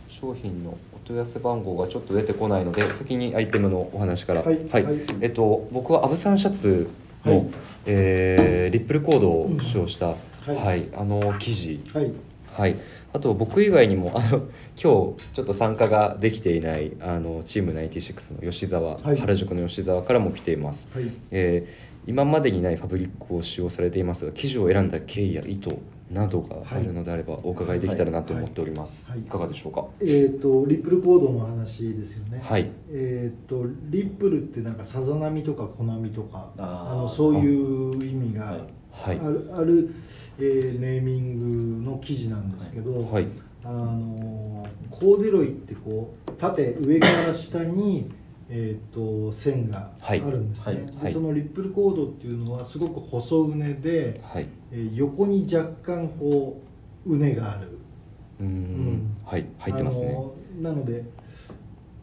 商品のお問い合わせ番号がちょっと出てこないので先にアイテムのお話から。はい。はい。えっと僕はアブサンシャツの、はい。えーリップルコードを使用した、うん。ははい。いあの生地はい。はい、あと僕以外にもあの今日ちょっと参加ができていないあのチーム96の吉沢、はい。原宿の吉沢からも来ています、はい。えー今までにないファブリックを使用されていますが生地を選んだ経緯や意図などがあるのであればお伺いできたらなと思っております、はい。はい。いかがでしょうか？えっ、とリップルコードの話ですよね。はい。えっ、とリップルってなんかさざ波とか小波とかあー。あのそういう意味がはい。はい。ある,、あるえーネーミングの記事なんですけど、はい。あのコーデュロイってこう縦上から下に、えー、と線があはい。るんですね、はい。はい。でそのリップルコードっていうのはすごく細うねで、はい。えー横に若干こううねがある。うーん。ん。はい。入ってますね。なので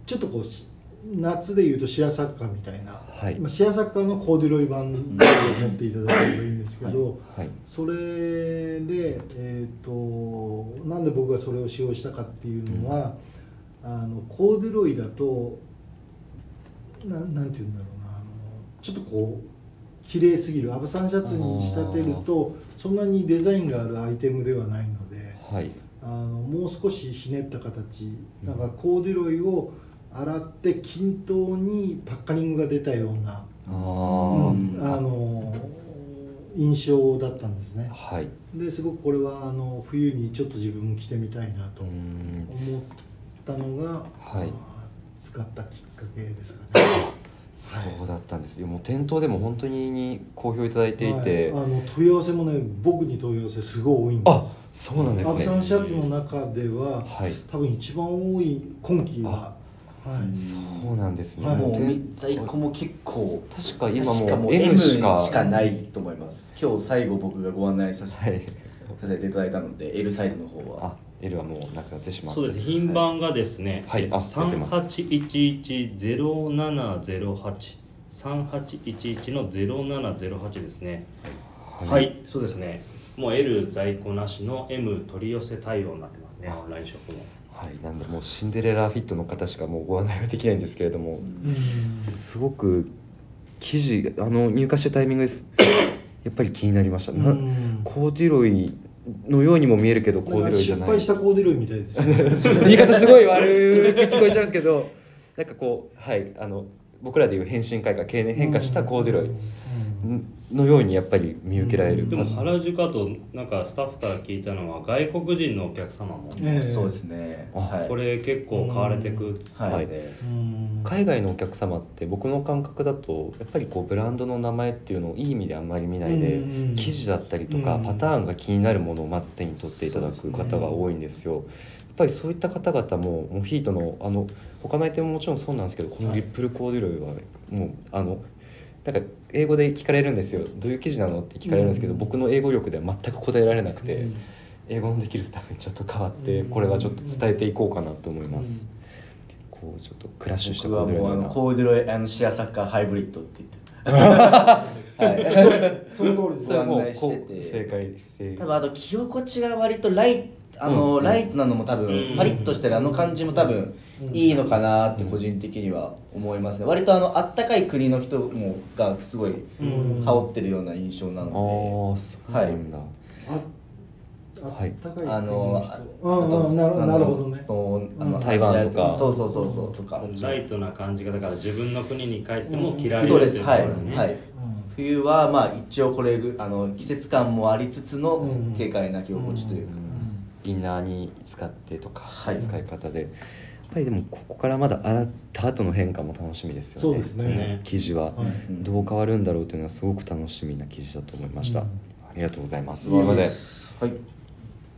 ちょっとこうし夏でいうとシアサッカーみたいな、はい。まあ、シアサッカーのコーデュロイ版を持っていただければいいんですけど、はい。それで、えー、となんで僕がそれを使用したかっていうのは、あのコーデュロイだとななんていうんだろうな。あのちょっとこう綺麗すぎる。アブサンシャツに仕立てるとそんなにデザインがあるアイテムではないのではい。あのもう少しひねった形。だからコーデュロイを洗って均等にパッカリングが出たような、あうーんあの印象だったんですね。はい。ですごくこれはあの冬にちょっと自分も着てみたいなと思ったのが、はい。まあ使ったきっかけですかね。そうだったんですよ。もう店頭でも本当に好評いただいていて、はい。あの問い合わせもね僕に問い合わせすごい多いんです。あそうなんですね。アブさんシャツの中でははい。多分一番多い今季は、はい、そうなんですね、はい。もう店在庫も結構確か今もう M しか。しかないと思います。今日最後僕がご案内させて,、はいさせていただいたので L サイズの方は。あ L はもうなくなってしまって。そうです。品番がですね、はい。あ出てます。38110708 3811の0708ですね。はい、そうですね。もう L 在庫なしの M 取り寄せ対応になってますね。オンラインショップも。はい、なんでもうシンデレラフィットの方しかもうご案内はできないんですけれども、うん。すごく生地あの入荷したタイミングです。やっぱり気になりました、なうん。コーデュロイのようにも見えるけどコーデュロイじゃ失ない敗したコーデュロイみたいですね。言い方すごい悪く聞こえちゃうんですけどなんかこうはいあの僕らでいう変身開花経年変化したコーデュロイうんのようにやっぱり見受けられる、うん。でも原宿あとなんかスタッフから聞いたのは外国人のお客様も。ええ。そうですね。あ。はい。これ結構買われてくはい海外のお客様って僕の感覚だとやっぱりこうブランドの名前っていうのをいい意味であんまり見ないで、うん生地だったりとか、うん。パターンが気になるものをまず手に取っていただく方が多いんですよ。やっぱりそういった方々もモヒートのあの他のアイテムももちろんそうなんですけどこのリップルコーデュロイはもうあのなんか英語で聞かれるんですよ「どういう生地なの?」って聞かれるんですけど、うん。僕の英語力では全く答えられなくて、うん。英語のできるスタッフにちょっと変わって、うん。これはちょっと伝えていこうかなと思います。こうちょっとクラッシュしたコーデュロイコーデュロイあのシェアサッカーハイブリッドって言ってはい。その通りですご案内してて。正解正多分あと着心地が割とライあの、うん。ライトなのも多分、うん。パリッとしてるあの感じも多分、うんいいのかなって個人的には思いますね。割とあのあったかい国の人もがすごいうん。羽織ってるような印象なああのそうなんだ、ああはいったかいであのあうんうんなるなるほどね。とあのうん。台湾とか。そうそうそうそうとか。ライトな感じがだから自分の国に帰っても着られるそうです。はい、はい、冬はまあ一応これぐあの季節感もありつつのうん。軽快な着心地というか、インナーに使ってとか、はい。使い方でぱりでもここからまだ洗った後の変化も楽しみですよね。そうですね。ね生地は。はい。うんどう変わるんだろうというのはすごく楽しみな生地だと思いました、うん。ありがとうございます。すうん。いません。はい。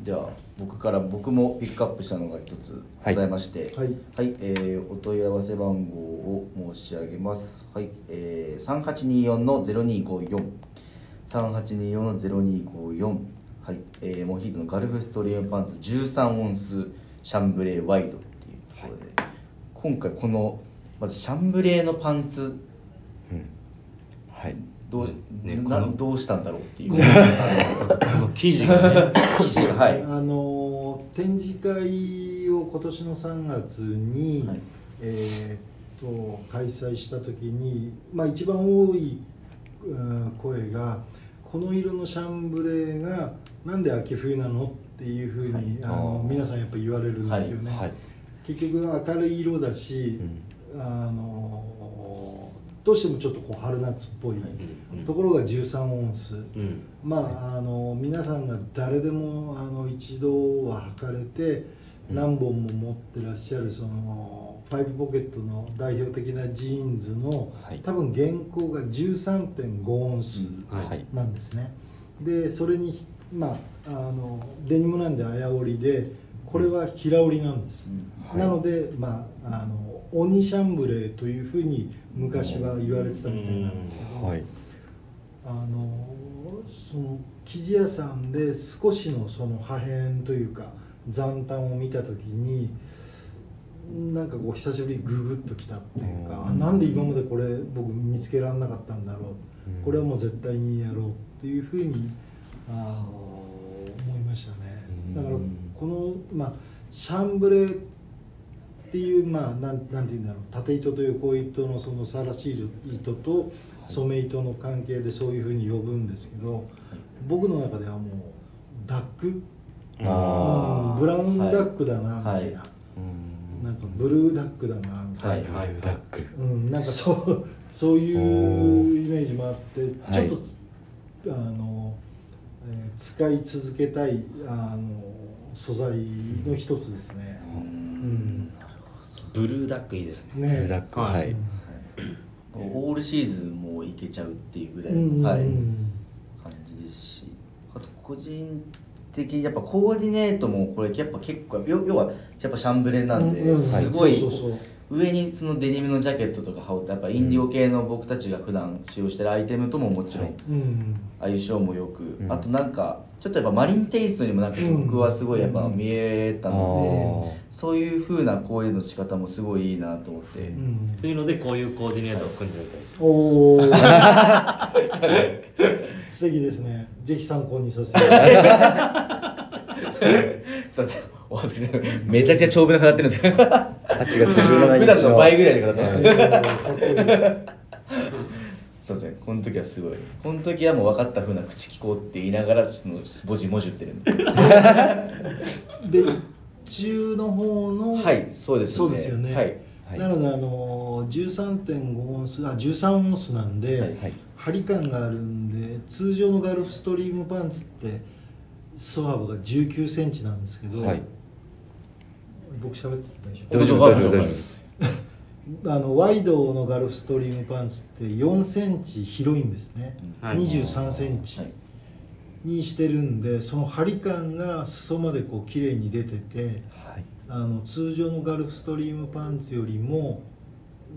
では僕から僕もピックアップしたのが一つございましてはい。はい、えーお問い合わせ番号を申し上げます。はい、えー、3824の0254、3824の0254、はい、えー、モヒートのガルフストリームパンツ13オンスシャンブレーワイド今回このまずシャンブレーのパンツうん。はい。どう,、ねなどうしたんだろうっていう。この生地がね記事がはい、あの展示会を今年の3月に、はい。えーっと開催した時に、まあ、一番多い、うん声がこの色のシャンブレーがなんで秋冬なのっていうふうに、はい。あの皆さんやっぱ言われるんですよね。はい、結局明るい色だしう、ん。あのどうしてもちょっとこう春夏っぽい、うん。ところが13オンス。うん。まあ、あの皆さんが誰でもあの一度は履かれてうん。何本も持ってらっしゃるそのファイブポケットの代表的なジーンズのはい。多分現行が13.5オンスなんですね。でそれにまああのデニムなんで綾織りでこれは平織りなんです。はい。なので、まあ、あの鬼シャンブレーというふうに昔は言われてたみたいなんですけど、はい。あのその生地屋さんで少しのその破片というか残端を見た時になんかこう久しぶりにググッときたっていうか、うん。あなんで今までこれ僕見つけられなかったんだろう、うん。これはもう絶対にやろうっていうふうにあの思いましたね。だからこの、まあ、シャンブレーっていう、まあ、なんなんて言うんだろう。縦糸と横糸のそのさらしい糸と染め糸の関係でそういうふうに呼ぶんですけど、僕の中ではもうダック、あうん。ブラウンダックだなみたいな、はい。うん。なんかブルーダックだなみたいな、はい。ブルーダック。うん、なんかそうそういうイメージもあってはい。ちょっと、あの、えー使い続けたいあの素材の一つですね。ううん。んブルーダックいいですね。ね。ブルーダックはい。はい、うん。オールシーズンもいけちゃうっていうぐらい、うんはい、うん。感じですしあと個人的にやっぱコーディネートもこれやっぱ結構要要はやっぱシャンブレーなんで、うんうん。すごいそうそうそう上にそのデニムのジャケットとか羽織ってやっぱインディゴ系の僕たちが普段使用してるアイテムとももちろんうん。相性もよく、うん。あとなんかちょっとやっぱマリンテイストにもなんか僕はすごいやっぱ見えたので、そういう風なコーデの仕方もすごいいいなと思って、うん。というのでこういうコーディネートを組んでみたいですおお 素敵ですね。ぜひ参考にさせて。いただきますすいませんお恥ずかしいめちゃくちゃ長文が語ってるんですよ。8月17日普段の倍ぐらいで語ってます、そうですね。この時はすごい。この時はもう分かった風な口聞こうって言いながらその文字文字打ってるんで。で中の方のはいそうですね。そうですよね。はい。はい。なのであの13.5オンスあ13オンスなんで、はい。はい。張り感があるんで通常のガルフストリームパンツって裾幅が1 9センチなんですけど、はい。僕喋って大丈夫？です。大丈夫です。大丈夫です。あのワイドのガルフストリームパンツって4センチ広いんですね、はい。23センチはい。にしてるんでその張り感が裾までこう綺麗に出ててはい。あの通常のガルフストリームパンツよりも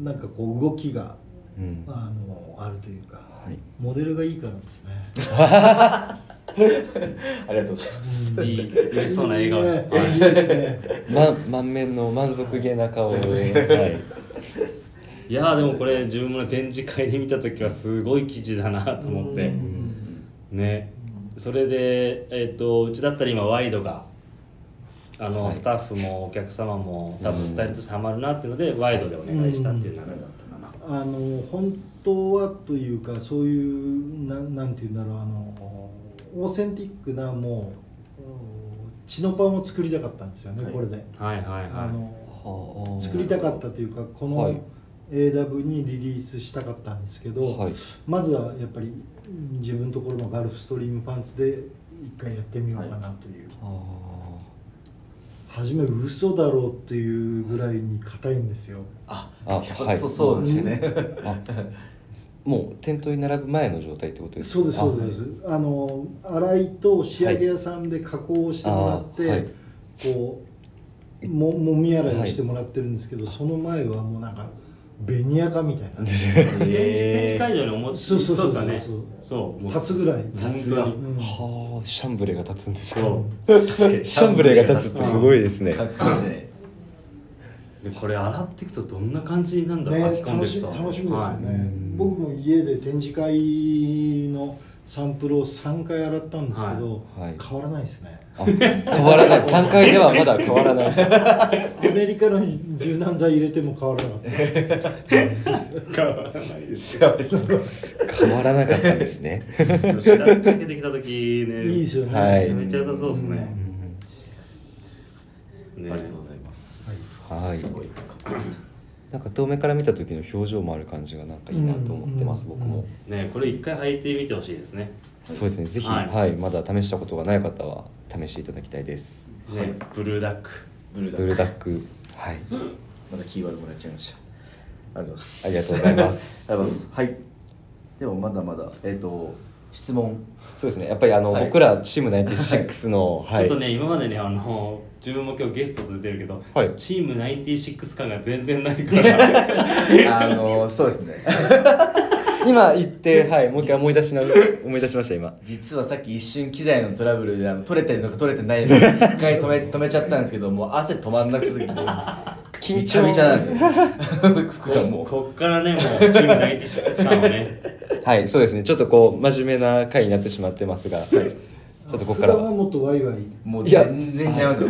なんかこう動きがうん。あのあるというかはい。モデルがいいからですね ありがとうございます。うんいい嬉しそうな笑顔。いいですね。ま満面の満足げな顔で、はい、いやーでもこれ自分もね展示会で見た時はすごい記事だなと思って。うん。ね。それで、えー、とうちだったら今ワイドがあの、はい。スタッフもお客様も多分スタイルとしてハマるなっていうので、ワイドでお願いしたっていう流れだったかな、あの本当はというかそういうなんなんていうんだろうあのオーセンティックなもううんチノパンを作りたかったんですよね、はい。これで、はいはいあはいの作りたかったというかこはい。の AW にリリースしたかったんですけど、はい。まずはやっぱりうん自分のところのガルフストリームパンツで一回やってみようかなという、あ。初め嘘だろうっていうぐらいに硬いんですよ。ああそうそうですねもう店頭に並ぶ前の状態ってことですか？そうですそうです。あの洗いと仕上げ屋さんで加工をしてもらって、あはい。こうももみ洗いをしてもらってるんですけど、その前はもうなんかベニヤかみたいな。展示会場に思ってそうそうそうそうそう。立つぐらい。本立つがうん。はあシャンブレーが立つんですか？そう。確かにシャンブレーが立つってすごいですね。かっこいいね。でこれ洗っていくとどんな感じなんだろう、ね楽しみですよね、はい僕も家で展示会のサンプルを3回洗ったんですけど、はい。はい。変わらないですね。あ変わらない。3階ではまだ変わらない。アメリカの柔軟剤入れても変わらなかった。変わらないです変わらなかったんですね。白くジャケてきた時ねいいですよね、はい。めちゃめちゃ良さそうですね、ありがとうございます。はい。すごい。かっこいいなんか遠目から見た時の表情もある感じがなんかいいなと思ってます、うん僕も、ねこれ一回履いてみてほしいですね。そうですねぜひ、はい。はいまだ試したことがない方は試していただきたいです。ね、ブルーダック。ブルーダッダック。はい。ク またキーワードもらっちゃいました。ありがとうございます。ありがとうございます。はい。でもまだまだえっ、と質問。そうですね。やっぱりあの、はい。僕らチーム96の、はい。ちょっとね今までねあの自分も今日ゲスト続いてるけど、はい。チーム96感が全然ないから。あのそうですね。今言って、はい、もう一回思い出しな思い出しました今。実はさっき一瞬機材のトラブルであの取れてるのか取れてないのか 一回止め止めちゃったんですけどもう汗止まんなくて緊張。びちゃなんですよ服がもうこっからねもうチーム96感をね。はいそうですね。ちょっとこう真面目な回になってしまってますが、ちょっとここから。は普段はもっとワイワイ。もう全然違いますよ。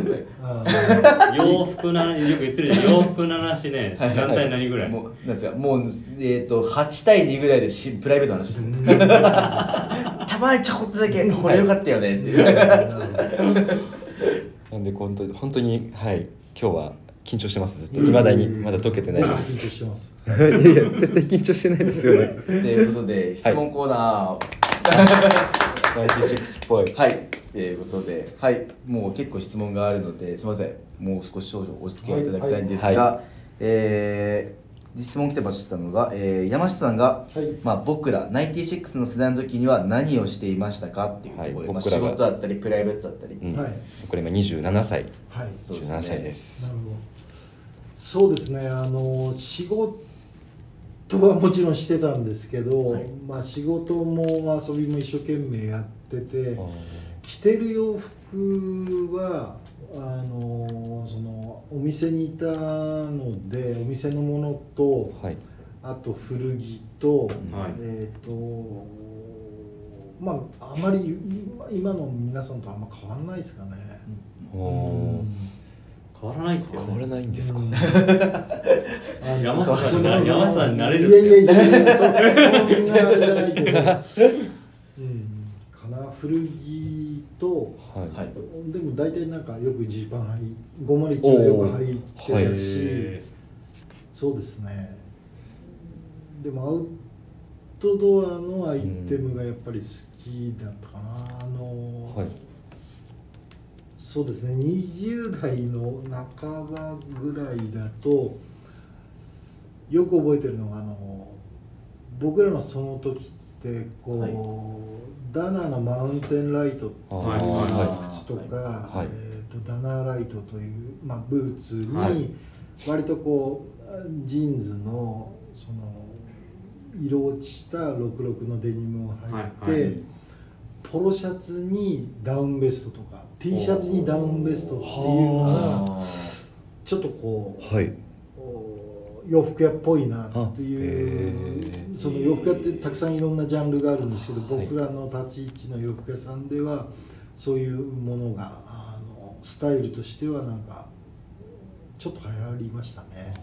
洋服なよく言ってるじゃん洋服の話ね。はい何対何ぐらい？もうなんですかもうえっ、と8対2ぐらいでしプライベートの話です たまにちょこっとだけこれよかったよね。っていうなんで本当に本当にはい。今日は緊張してます。ずっと。いまだにまだ解けてない。緊張してます。いやいや絶対緊張してないですよね。ということで質問コーナ96っぽい。ーはい、ということではい。もう結構質問があるのですみません。もう少し少々お付き合いいただきたいんですが、はい。はえー質問来てましたのが、えー山下さんが、はい。まあ、僕ら96の世代の時には何をしていましたかっていうところで、はい。まあ、僕らが。仕事だったりプライベートだったり、うん。はい。これ今27歳。はい。そうですね。17歳です。なるほど。そうですね。あの仕事はもちろんしてたんですけど、はい。まあ仕事も遊びも一生懸命やってて着てる洋服はあのそのお店にいたのでお店のものとはい。あと古着と、はい。えっ、とまああまり今今の皆さんとあんま変わんないですかね。うん変わらないって変わらないんですか、山下さん山下さんになれるいやいやいやいやそそんなあれじゃないけど、うん、かな古着とはい、はい。でも大体なんかよくジーパン履い501はよく履いてたし、そうですね。でもアウトドアのアイテムがやっぱり好きだったかな、あのはいそうですね。20代の半ばぐらいだとよく覚えてるのがあの僕らのその時ってこう、はい。ダナーのマウンテンライトっていう靴とか、はい。えー、とダナーライトという、まあ、ブーツはい。に割とこうジーンズのその色落ちした66のデニムを履いて、ポロシャツにダウンベストとか T シャツにダウンベストっていうのがあちょっとこうはい。お洋服屋っぽいなってあいへうー。その洋服屋ってたくさんいろんなジャンルがあるんですけど、はい。僕らの立ち位置の洋服屋さんではそういうものがあのスタイルとしてはなんかちょっと流行りましたね。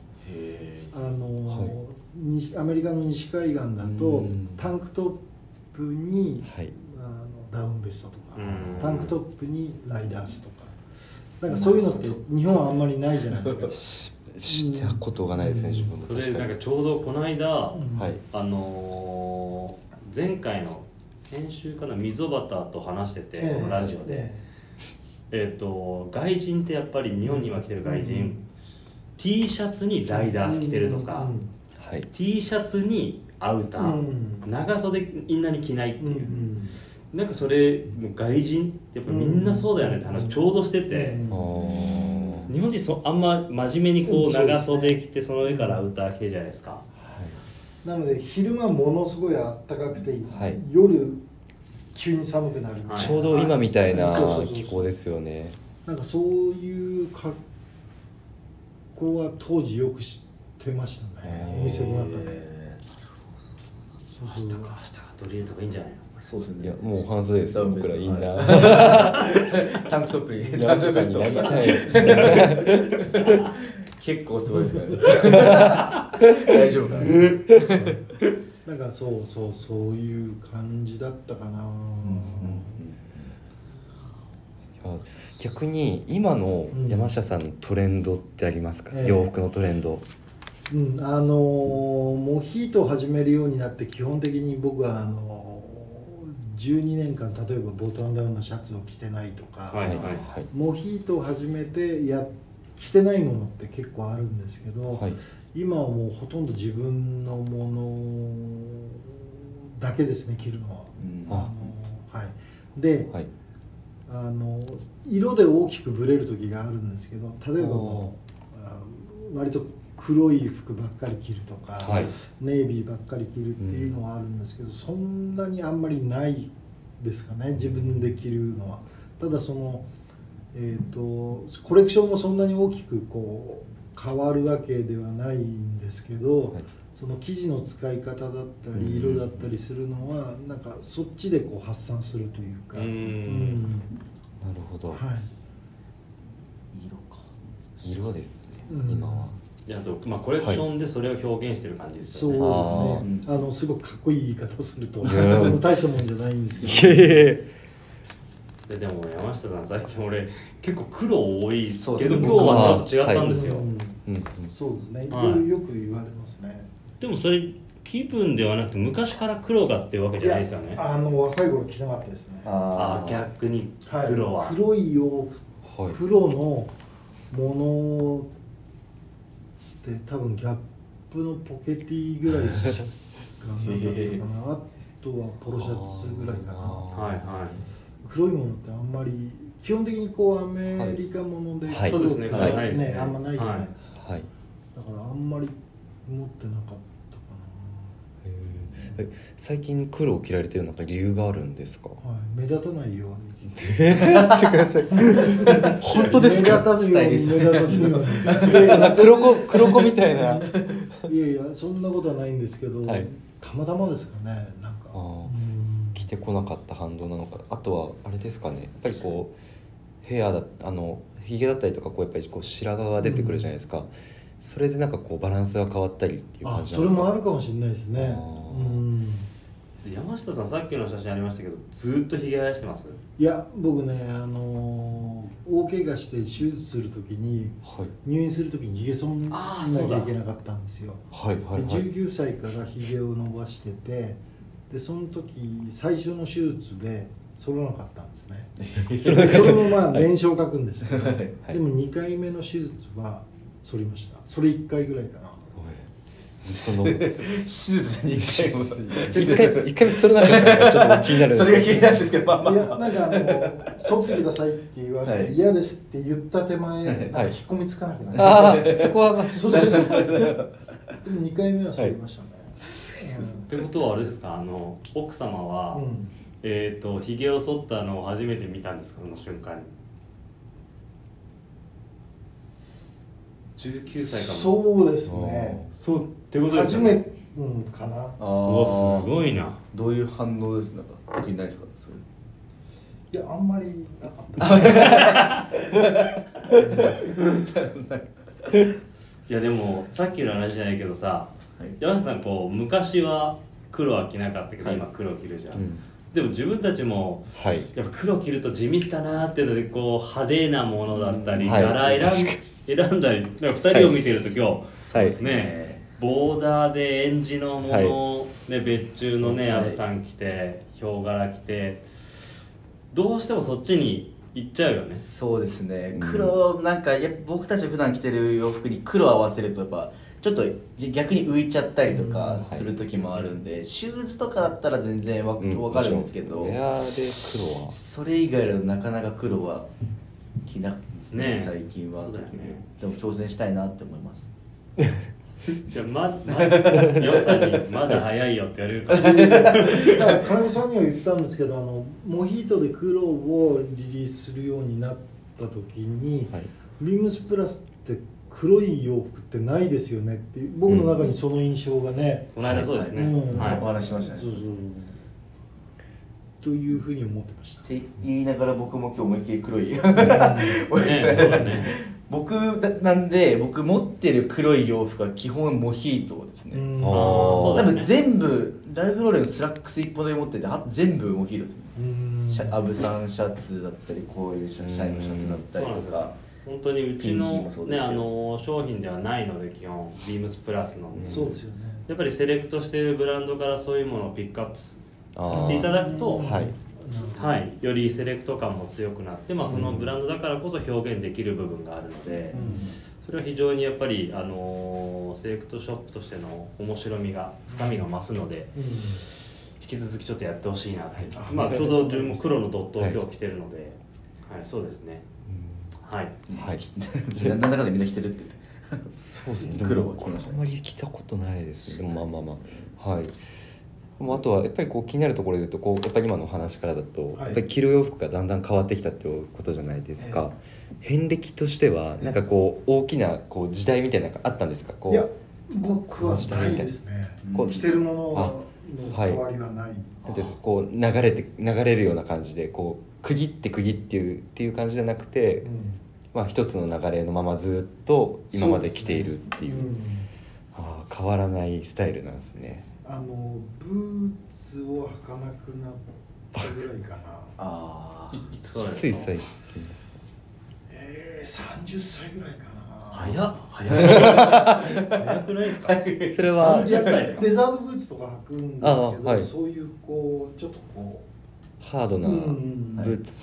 あの、はい。西アメリカの西海岸だとうん。タンクトップにはい。あのダウンベストとか。うんタンクトップにライダースとか。なんかそういうのって日本はあんまりないじゃないですか。ししたことがないですね、うん。自分も。それなんかちょうどこの間、うん。はい。あのー前回の先週かな溝端と話してて、このラジオで、ええ。っ、と外人ってやっぱり日本に今来てる外人、うん。T シャツにライダース着てるとか、はい。T シャツにアウタうー、ん。長袖インナーに着ないってう。んういう、んなんかそれもう外人ってやっぱみんなそうだよねって話ちょうどしてて、日本人そあんま真面目にこう長袖着てその上からアウター着てるじゃないですか、なので昼間ものすごい暖かくて、はい。夜急に寒くなるちょうど今みたいな気候ですよね。なんかそういう格好は当時よく知ってましたね。お店の中で。明日か明日か取り入れた方がいいんじゃないの？そうですね。いやもう半袖です僕らインナはー タンクトップに。山下さんに。なりたい結構すごいですからね。大丈夫かな。なんかそうそうそういう感じだったかな、逆に今の山下さんのトレンドってありますか、ええ。洋服のトレンド。うん、あのーモヒートを始めるようになって基本的に僕はあのー12年間例えばボタンダウンのシャツを着てないとか、はいはいはい。モヒートを始めてや着てないものって結構あるんですけど、はい。今はもうほとんど自分のものだけですね着るのは。うん。あのはい、で、はい。あの色で大きくブレる時があるんですけど例えば割と黒い服ばっかり着るとか、はい。ネイビーばっかり着るっていうのはあるんですけど、そんなにあんまりないですかね自分で着るのは。ただそのえー、とコレクションもそんなに大きくこう変わるわけではないんですけど、はい。その生地の使い方だったうん。り色だったりするのはなんかそっちでこう発散するというか、うん。なるほど、はい、色か。色ですね、うん。今はじゃあと、まあ、コレクションでそれを表現してる感じですそうよね、ですね。あのすごくかっこいい言い方をすると 大したもんじゃないんですけど。ででも山下さん最近俺結構黒多いけど今日はちょっと違ったんですよ、うん。うんうん。そうですね、はい。よよく言われますね。でもそれ気分ではなくて昔から黒がっていうわけじゃないですよね。やあの若い頃着なかったですね。ああー逆には。い。黒は、黒い洋はい。黒のものって多分逆プのポケティぐらいしかなかったかな。あとはポロシャツぐらいかな。はいは黒いものってあんまり基本的にこうアメリカものではい。そうですねね。あんまないじゃないですか、はい。だからあんまり持ってなかった最近黒を着られてるなんか理由があるんですか？な、はい、目立たないように 本当ですか？目立たないように目立たないように。黒子黒子みたいな。いやいやそんなことはないんですけど、はい。たまたまですかねなんか。あー。うん着てこなかった反動なのか。あとはあれですかね。やっぱりこうヘアだあのひげだったりとかこうやっぱりこう白髪が出てくるじゃないですか、それでなんかこうバランスが変わったりっていうあ感じなんですか？それもあるかもしれないですね。うん。い山下さんさっきの写真ありましたけどずーっとひげ生やしてます？いや僕ねあのー大怪我して手術するときにはい。入院するときにひげ剃んなきゃいけなかったんですよ。はいはいではい19歳からひげを伸ばしててでその時最初の手術で剃らなかったんですね。それそれもまあ年少書くんですけど、はいでも2回目の手術は剃りました。それ1回ぐらいかな。その手術に1回も。一回一回目それなかったのがちょっと気になる。んですそれが気になるんですけどまあまあ。いやなんかあの剃ってくださいって言われて、はい。嫌ですって言った手前、はい。引っ込みつかなくなる、ああそこはまあ そうそうそう。でも2回目は剃りましたね、ってことはあれですか？あの奥様は、うん。うんえっ、とひげを剃ったのを初めて見たんですか？その瞬間に19歳かも。そうですね。そうってことです初めて、うん、かな。あうわすごいな。どういう反応ですなんか？特にないですか？それ。いやあんまりなかった。いやでもさっきの話じゃないけどさはい。山下さんこう昔は黒は着なかったけど、はい。今黒着るじゃん、うん。でも自分たちもはい。やっぱ黒着ると地味かなっていうのでこう派手なものだったり、はい。柄選ん選んだりなんか2人を見てると今日、はい。ねボーダーでエンジのものを、ね、別注のねはいアブさん着てヒョウ柄着てどうしてもそっちに行っちゃうよね。そうですね。うん。黒なんかやっぱ僕たち普段着てる洋服に黒合わせるとやっぱちょっとじ逆に浮いちゃったりとかうん。する時もあるんで、シューズとかだったら全然わ、うん。わかるんですけどそれ以外だとなかなか黒は着なくですねね最近はそうだ特に、よね。でも挑戦したいなって思います。いやままヨさんに「まだ早いよ」って言われるから。だから金子さんには言ったんですけどあのモヒートで黒をリリースするようになった時に、はいビームスプラスって黒い洋服ってないですよねっていう。僕の中にその印象がね、この間そうですね、うん。はい。お話ししましたね。そうそうというふうに思ってました。って言いながら僕も今日思いっきり黒い。ねそうだね僕だなんで僕持ってる黒い洋服は基本モヒートですね、うん。あー。多分全部ラルフローレンのスラックス一本で持っててあ全部モヒートですね。アブさんシャツだったりこういうシャイのシャツだったりとか。本当にうちのねあの商品ではないので基本ビームスプラスの、そうですよね。やっぱりセレクトしているブランドからそういうものをピックアップさせていただくと、はい。はい、よりセレクト感も強くなって、まあ、そのブランドだからこそ表現できる部分があるので、うん。それは非常にやっぱり、あのーセレクトショップとしての面白みが深みが増すのでうん引き続きちょっとやってほしいなって、はい。まあ、ちょうど自分も黒のドットを今日着てるので、はいそうですね。はい。はい。なんだかんだみんな着てるって言って。そうですね。黒は着ましたねあんまり着たことないですね。でもまあまあまあ。はいもうあとはやっぱりこう気になるところで言うとこうやっぱり今のお話からだと、はい。やっぱり着る洋服がだんだん変わってきたっていうことじゃないですか、遍歴としてはなんかこう大きなこう時代みたいなのがあったんですか？こういや僕はないですね。こう着てるもののはい。変わりはない、なんていうこう流れて流れるような感じでこう区切って区切っていうっていう感じじゃなくて、うん。まあ一つの流れのままずっと今まで来ているっていう。うんああ変わらないスタイルなんですねあのブーツを履かなくなったぐらいかな。ああいいつからつい最近ですか？えー、30歳ぐらいかな。早っ早い早くないですか？それはいや30歳ですか？デザートブーツとか履くんですけど、あはい。そういうこうちょっとこハードなう、うん。ブーツ。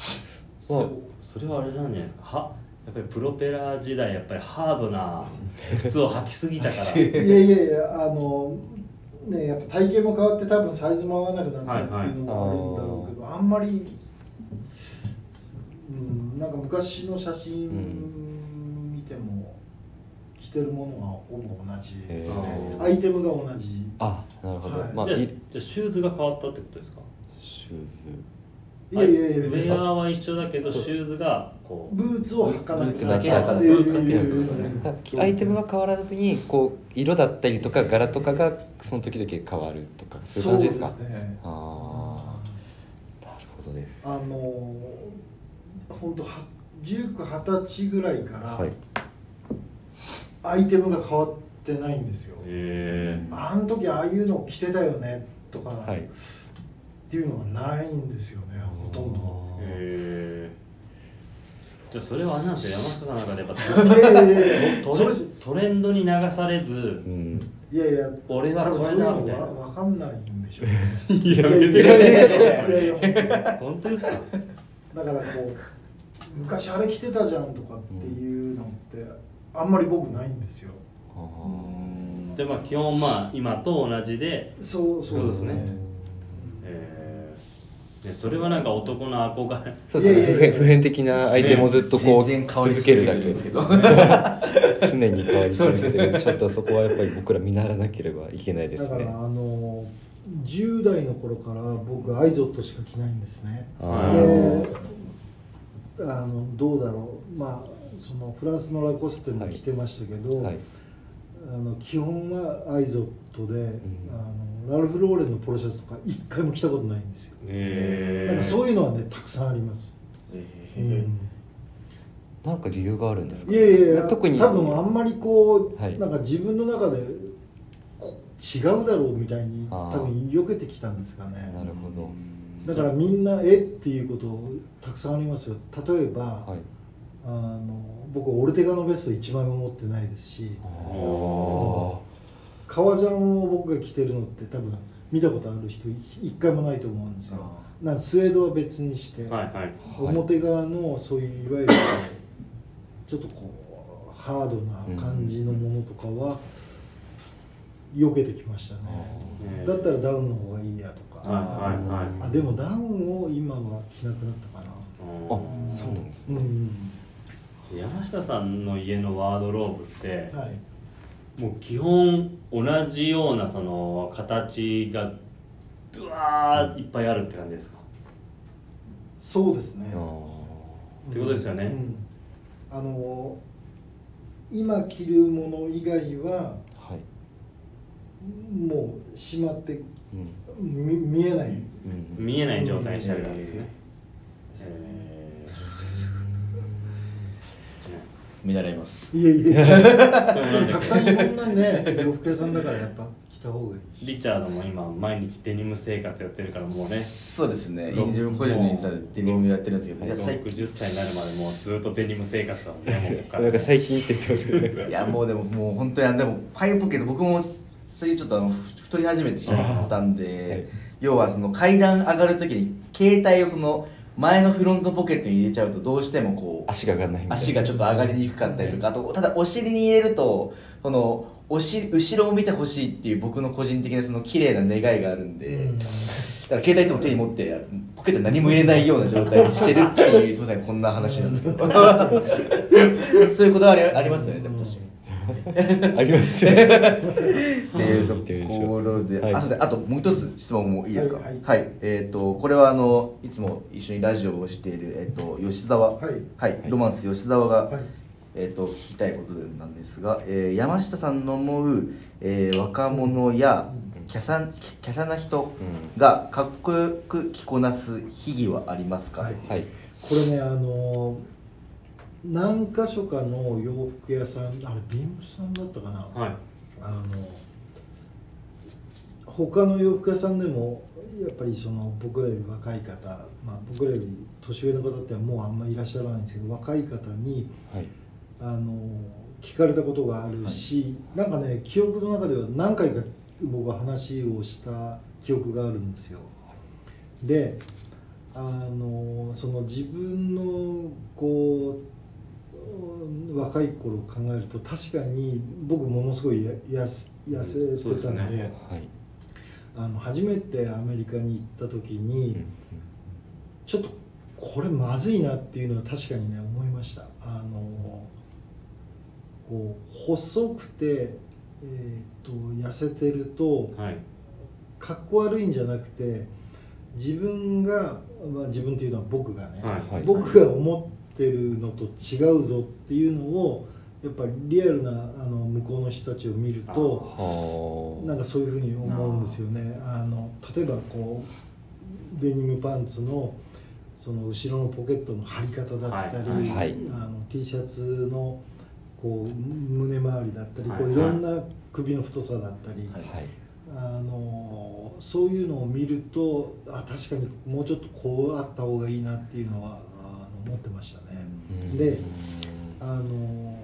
そそれはあれなんじゃないですか？はやっぱりプロペラ時代やっぱりハードな 靴を履きすぎたから。いやいやいやあのねやっぱ体型も変わって多分サイズも合わなくなったっていうのもあるんだろうけど、あんまり、うん、なんか昔の写真見ても着てるものがほぼ同じですね。アイテムが同じ。あなるほど、はい。まあじゃあいじゃあシューズが変わったってことですか？シューズ。いやいやいやウェアは一緒だけどシューズがこう。ブーツを履かないブーツだけ履かなブーツだけいアイテムは変わらずにこう色だったりとか柄とかがその時々変わるとかそういう感じですか？ね。ああなるほどです。あの本当は19、20歳ぐらいから、はい。アイテムが変わってないんですよ。へあの時ああいうの着てたよねとか、はい。っていうのがないんですよねほとんど。えへえじゃあそれはあれなんですよ山下さんの中でやっぱ いやいやいやトそれレトレンドに流されずうんいやいや俺はこれだみたいなわわかんないんでしょう ね。いやいやいやいやいやいや本当ですかだからこう昔あれ着てたじゃんとかっていうのってあんまり僕ないんですよ。じゃあまあ基本まあ今と同じでそうそうですね。えーでそれはなんか男の憧れ。そうですねいやいやいや。普遍的なアイテムをずっとこう全然変わり続けるだけですけど。常に変わり続けてるちょっとそこはやっぱり僕ら見習わなければいけないですね。だからあの10代の頃から僕アイゾットしか着ないんですね。あであのどうだろう。まあそのフランスのラコステも着てましたけど、ーはい。あの基本はアイゾットで、あのラルフ・ローレンのポロシャツとか一回も着たことないんですよ。えなんかそういうのはねたくさんあります。うん。なんか理由があるんですか？いやいやいや特に多分あんまりこう、はい。なんか自分の中でこ違うだろうみたいにあー。多分避けてきたんですかね。なるほど。だからみんな「え？っ?」ていうことたくさんありますよ。例えば、はい。あの僕オルテガのベスト1枚も持ってないですし。あ革ジャンを僕が着てるのって多分見たことある人一回もないと思うんですよ。なスウェードは別にして、はいはい。はい。表側のそういういわゆるちょっとこうハードな感じのものとかは避けてきましたね、うんだったらダウンの方がいいやとか、はいはいはい。あでもダウンを今は着なくなったかな、あそうなんですね、うん。山下さんの家のワードローブってはいもう基本同じようなその形がドワーいっぱいあるって感じですか？そうですね。あってことですよね。うん。あの今着るもの以外はーはい、もうしまってうん。み見えない。うん。見えない状態にしてあるんですね、ええ見習います。いやいや たくさんいろんなね 洋服屋さんだからやっぱ着た方がいいし。リチャードも今毎日デニム生活やってるからもうね。そうですね。ろ自分個人のインスタでデニムやってるんですけどいや最60歳になるまでもうずっとデニム生活だもんねなんか。最近って言ってますけどねいやもうでももう本当にでもファイブポケット僕もそういうちょっとあの太り始めてしまったんで、はい。要はその階段上がる時に携帯をこの前のフロントポケットに入れちゃうとどうしてもこう足が上がらないみたいな。足がちょっと上がりにくかったりとかあとただお尻に入れるとこのおし後ろを見てほしいっていう僕の個人的なその綺麗な願いがあるんで、うん。だから携帯いつも手に持ってポケットに何も入れないような状態にしてるっていうすいませんこんな話なんですけど。そういうこだわりありますよねでも確かに。ありますよね。っていうところで、はい。あそうであともう一つ質問もいいですか？ははい。い、えっ、とこれはあのいつも一緒にラジオをしているえっ、と吉沢、はい。はい、ロマンス吉沢が、はい。えっ、と聞きたいことなんですが、えー山下さんの思う、えー若者やうん。華奢華奢な人うがかっこよく着こなす秘技はありますか？はい。んはい。これねあの何箇所かの洋服屋さんあれビームスさんだったかな、はい。あの他の洋服屋さんでもやっぱりその僕らより若い方、まあ、僕らより年上の方ってもうあんまりいらっしゃらないんですけど若い方にはい。あの聞かれたことがあるし、なんかね記憶の中では何回か僕は話をした記憶があるんですよ。であのその自分のこううん若い頃を考えると確かに僕ものすごいや痩せてたんで,、ね。はい。あの初めてアメリカに行った時に、うんちょっとこれまずいなっていうのは確かにね思いました。あのこう細くて、えー、と痩せてるとはい。かっこ悪いんじゃなくて自分が、まあ、自分っていうのは僕がね、はいはい。僕が思ってるのと違うぞっていうのをやっぱりリアルなあの向こうの人たちを見るとはあなんかそういうふうに思うんですよね。あの例えばこうデニムパンツのその後ろのポケットの貼り方だったり、はい。はい。あの T シャツのこう胸周りだったり、こはい。ういろんな首の太さだったり、あのそういうのを見るとあ確かにもうちょっとこうあった方がいいなっていうのは思ってましたね。うん。であの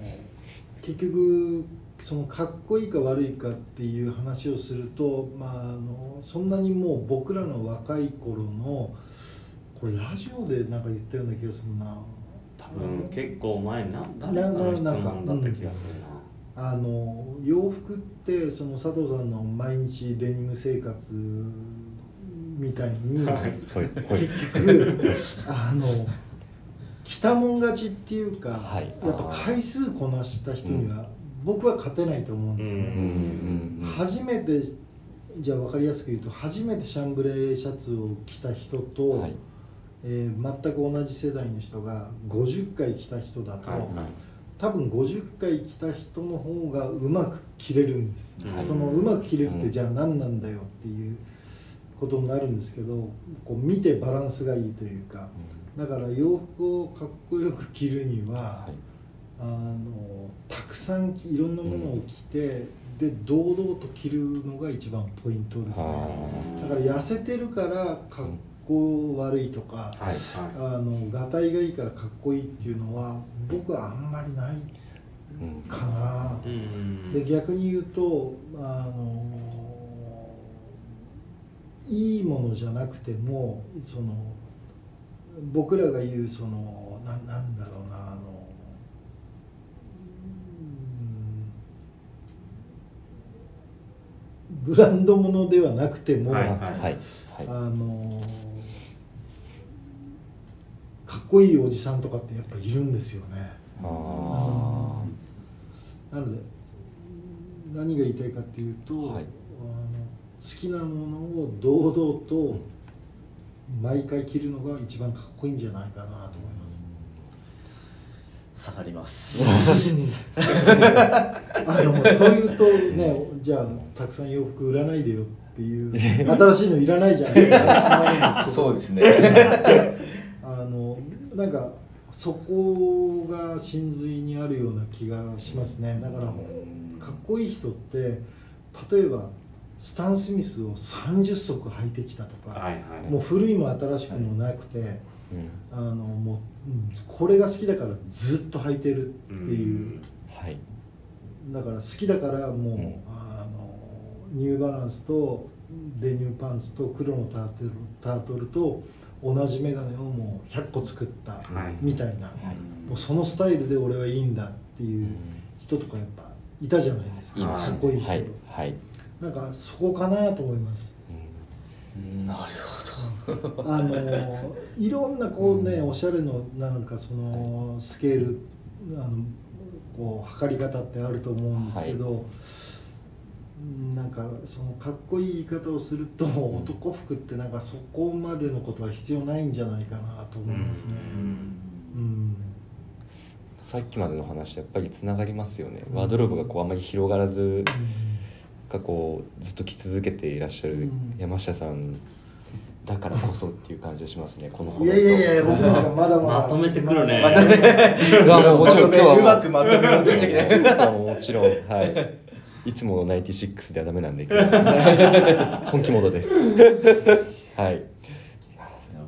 結局そのかっこいいか悪いかっていう話をすると、まあ、あのそんなにもう僕らの若い頃のこれラジオでなんか言ったような気がするな。多分結構前にな誰なかの質なんか問だった気がするな。あの洋服ってその佐藤さんの毎日デニム生活みたいに、はい。結局あの着たもん勝ちっていうか、はい。やっぱ回数こなした人には僕は勝てないと思うんですね。うんうんうん初めてじゃあ分かりやすく言うと初めてシャンブレーシャツを着た人と、はい。えー全く同じ世代の人が50回着た人だと、はいはい。多分50回着た人の方がうまく着れるんです、はい。そのうまく着れるっうん。てじゃあ何なんだよっていうことになるんですけどこう見てバランスがいいというかだから洋服をかっこよく着るには、はい。あのたくさんいろんなものを着て、で堂々と着るのが一番ポイントですね。はだから痩せてるからかっこ悪いとか、はいはい。あのがたいがいいからかっこいいっていうのは僕はあんまりないうんかな、うん。で逆に言うとあのいいものじゃなくてもその僕らが言うそのななんだろうなあのうんブランドものではなくても、はいはいはい。あのかっこいいおじさんとかってやっぱいるんですよね。あなので何が言いたいかっていうと、はい。あの好きなものを堂々と毎回着るのが一番かっこいいんじゃないかなと思います。刺さります。あのそういうとねじゃあたくさん洋服売らないでよっていう新しいのいらないじゃんって話になるんですけど。そうですね。あのなんかそこが真髄にあるような気がしますね。だからかっこいい人って例えばスタン・スミスを30足履いてきたとか、はいはい。もう古いも新しくもなくて、うん。あのもう、うんこれが好きだからずっと履いてるっていう、はい。だから好きだからもう、うん。あのニューバランスとデニムパンツと黒のタートルタートルと同じメガネをもう100個作ったはい。みたいな、はい。もうそのスタイルで俺はいいんだっていう人とかやっぱいたじゃないですか、かっこいい人、はい。はいなんかそこかなと思います。なるあのいろんなこうね、うん。おしゃれのなんかそのスケールあのこう測り方ってあると思うんですけど、なんかそのかっこいい言い方をすると、男服ってなんかそこまでのことは必要ないんじゃないかなと思いますね。うん。さっきまでの話とやっぱりつながりますよね。ワードローブがこうあまり広がらずがこうずっと着続けていらっしゃるうん。山下さんだからこそっていう感じがしますねこのいやいやいや僕なんかまだまだ。まとめてくるね。まだまだいやもちろん今日はうまくまとめようとしてきて今日はもちろんはい。いつもの96ではダメなんで本気モードです。はい。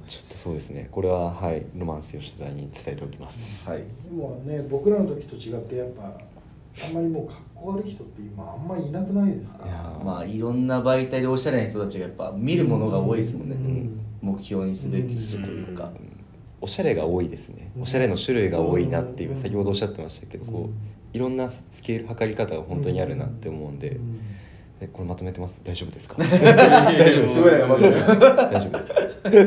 ちょっとそうですね。これははいロマンス吉田に伝えておきます。はい。でもね僕らの時と違ってやっぱあんまりもうかっこ悪い人って今あんまりいなくないですか？いやーまあいろんな媒体でおしゃれな人たちがやっぱ見るものが多いですもんね、うん。目標にすべき人というか、おしゃれが多いですね。おしゃれの種類が多いなっていう、うん。先ほどおっしゃってましたけどこう、いろんなスケール測り方が本当にあるなって思うんで、うん。えこれまとめてます？大丈夫ですか？大大丈夫すごいなんかまだ大丈夫ですか？はい。ありが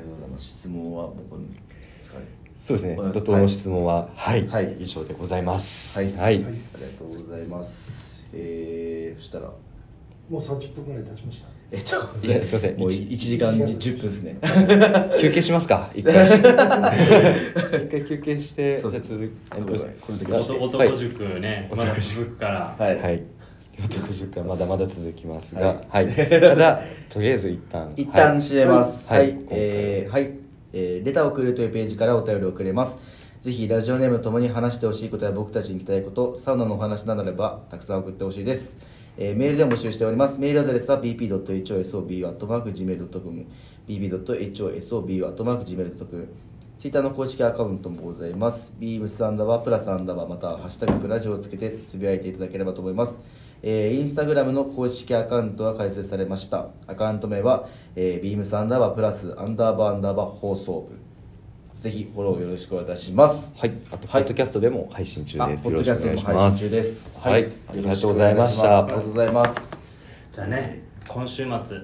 とうございます。質問はそうですね。お願いします。怒涛の質問ははい、はい。以上でございます。はい。はい、はい。ありがとうございます。えー、そしたら。もう30分ぐらい経ちました。えっといやすいません。もう一1時間10分ですね。休憩しますか？一回。一回休憩してそうじゃあ続これこれだけあ男塾ね、まだ続くから、はい、はい。男塾はまだまだ続きますが、ははい。い、ただとりあえず一旦。一旦閉めます。ははい。えーはい、えーレターを送るというページからお便りをくれます。ぜひラジオネームともに話してほしいことや僕たちに聞きたいこと、サウナのお話などあればたくさん送ってほしいです。えーメールでも募集しております。メールアドレスは bp.hosobu.gmail.com bp.hosobu.gmail.com ツイッターの公式アカウントもございます。beams アンダーバープラスアンダーバーまたはハッシュタグプラジオをつけてつぶやいていただければと思います。えーインスタグラムの公式アカウントが開設されました。アカウント名は、えー、beams アンダーバープラスアンダーバーアンダーバー放送部。ぜひフォローよろしくお願いいたします。はい、あと、はいポッドキャストでも配信中あ、です。ポッよろしくおドキャスト願いします。も配信中です。はい、ありがとうございましあた。りがとうございます。じゃあね、今週末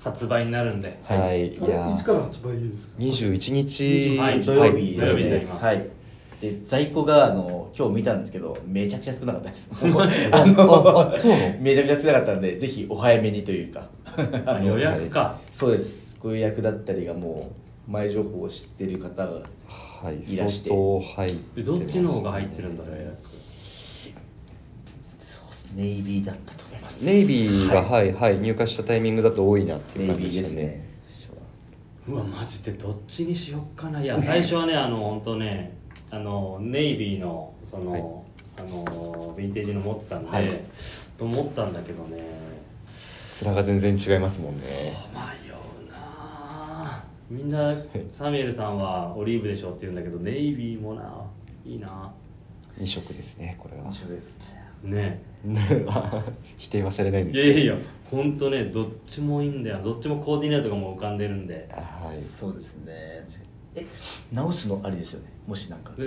発売になるんで、はい、いやいつから発売ですか？二十一日、はい土曜日土曜ですね。日になりますはい。で在庫があの今日見たんですけどめちゃくちゃ少なかったです。あ あのそうめちゃくちゃ少なかったんでぜひお早めにというかあ予約か、そうです。ご予約だったりがもう前情報を知ってる方がはい、いらして相当入ってでどっちの方が入ってるんだろう、予約。そうですネイビーだったと思います。ネイビーが、ははい、はい、入荷したタイミングだと多いなっていう感じでしたね。ですね。うわマジでどっちにしよっかないや最初はねあの本当ねあのネイビーのその、はい。あのヴィンテージの持ってたんで、はい。と思ったんだけどね。面が全然違いますもんね。迷うな。あみんなサミュエルさんはオリーブでしょって言うんだけどネイビーもないいな。二色ですね、これは。一緒です。ね。否定はされないんですよいやいや本当ねどっちもいいんだよ。どっちもコーディネートがもう浮かんでるんで。はい。そうですね。え直すのありですよね？もしなんか。僕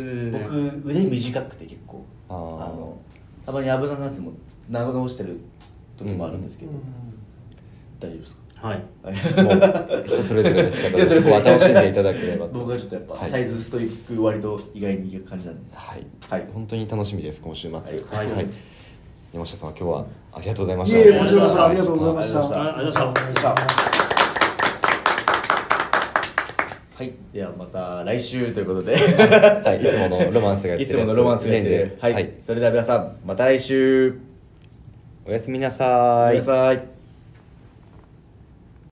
腕短くて結構。あのたまに危ななすも長直してる時もあるんですけど、大丈夫ですか？はい。もう人それぞれの着方 いやそれでそこは楽しんでいただければと。僕はちょっとやっぱ、はい。サイズストイック割と意外にいい感じなんで。はい、はい。本当に楽しみです今週末。はい。はい。山下さんは今日はありがとうございました。ありがとうございました。ありがとうございましたはい。ではまた来週ということで。はい、い。つものロマンスがやっていつものロマンスがやってるはい、はい。それでは皆さんまた来週。おやすみなおやすみなさい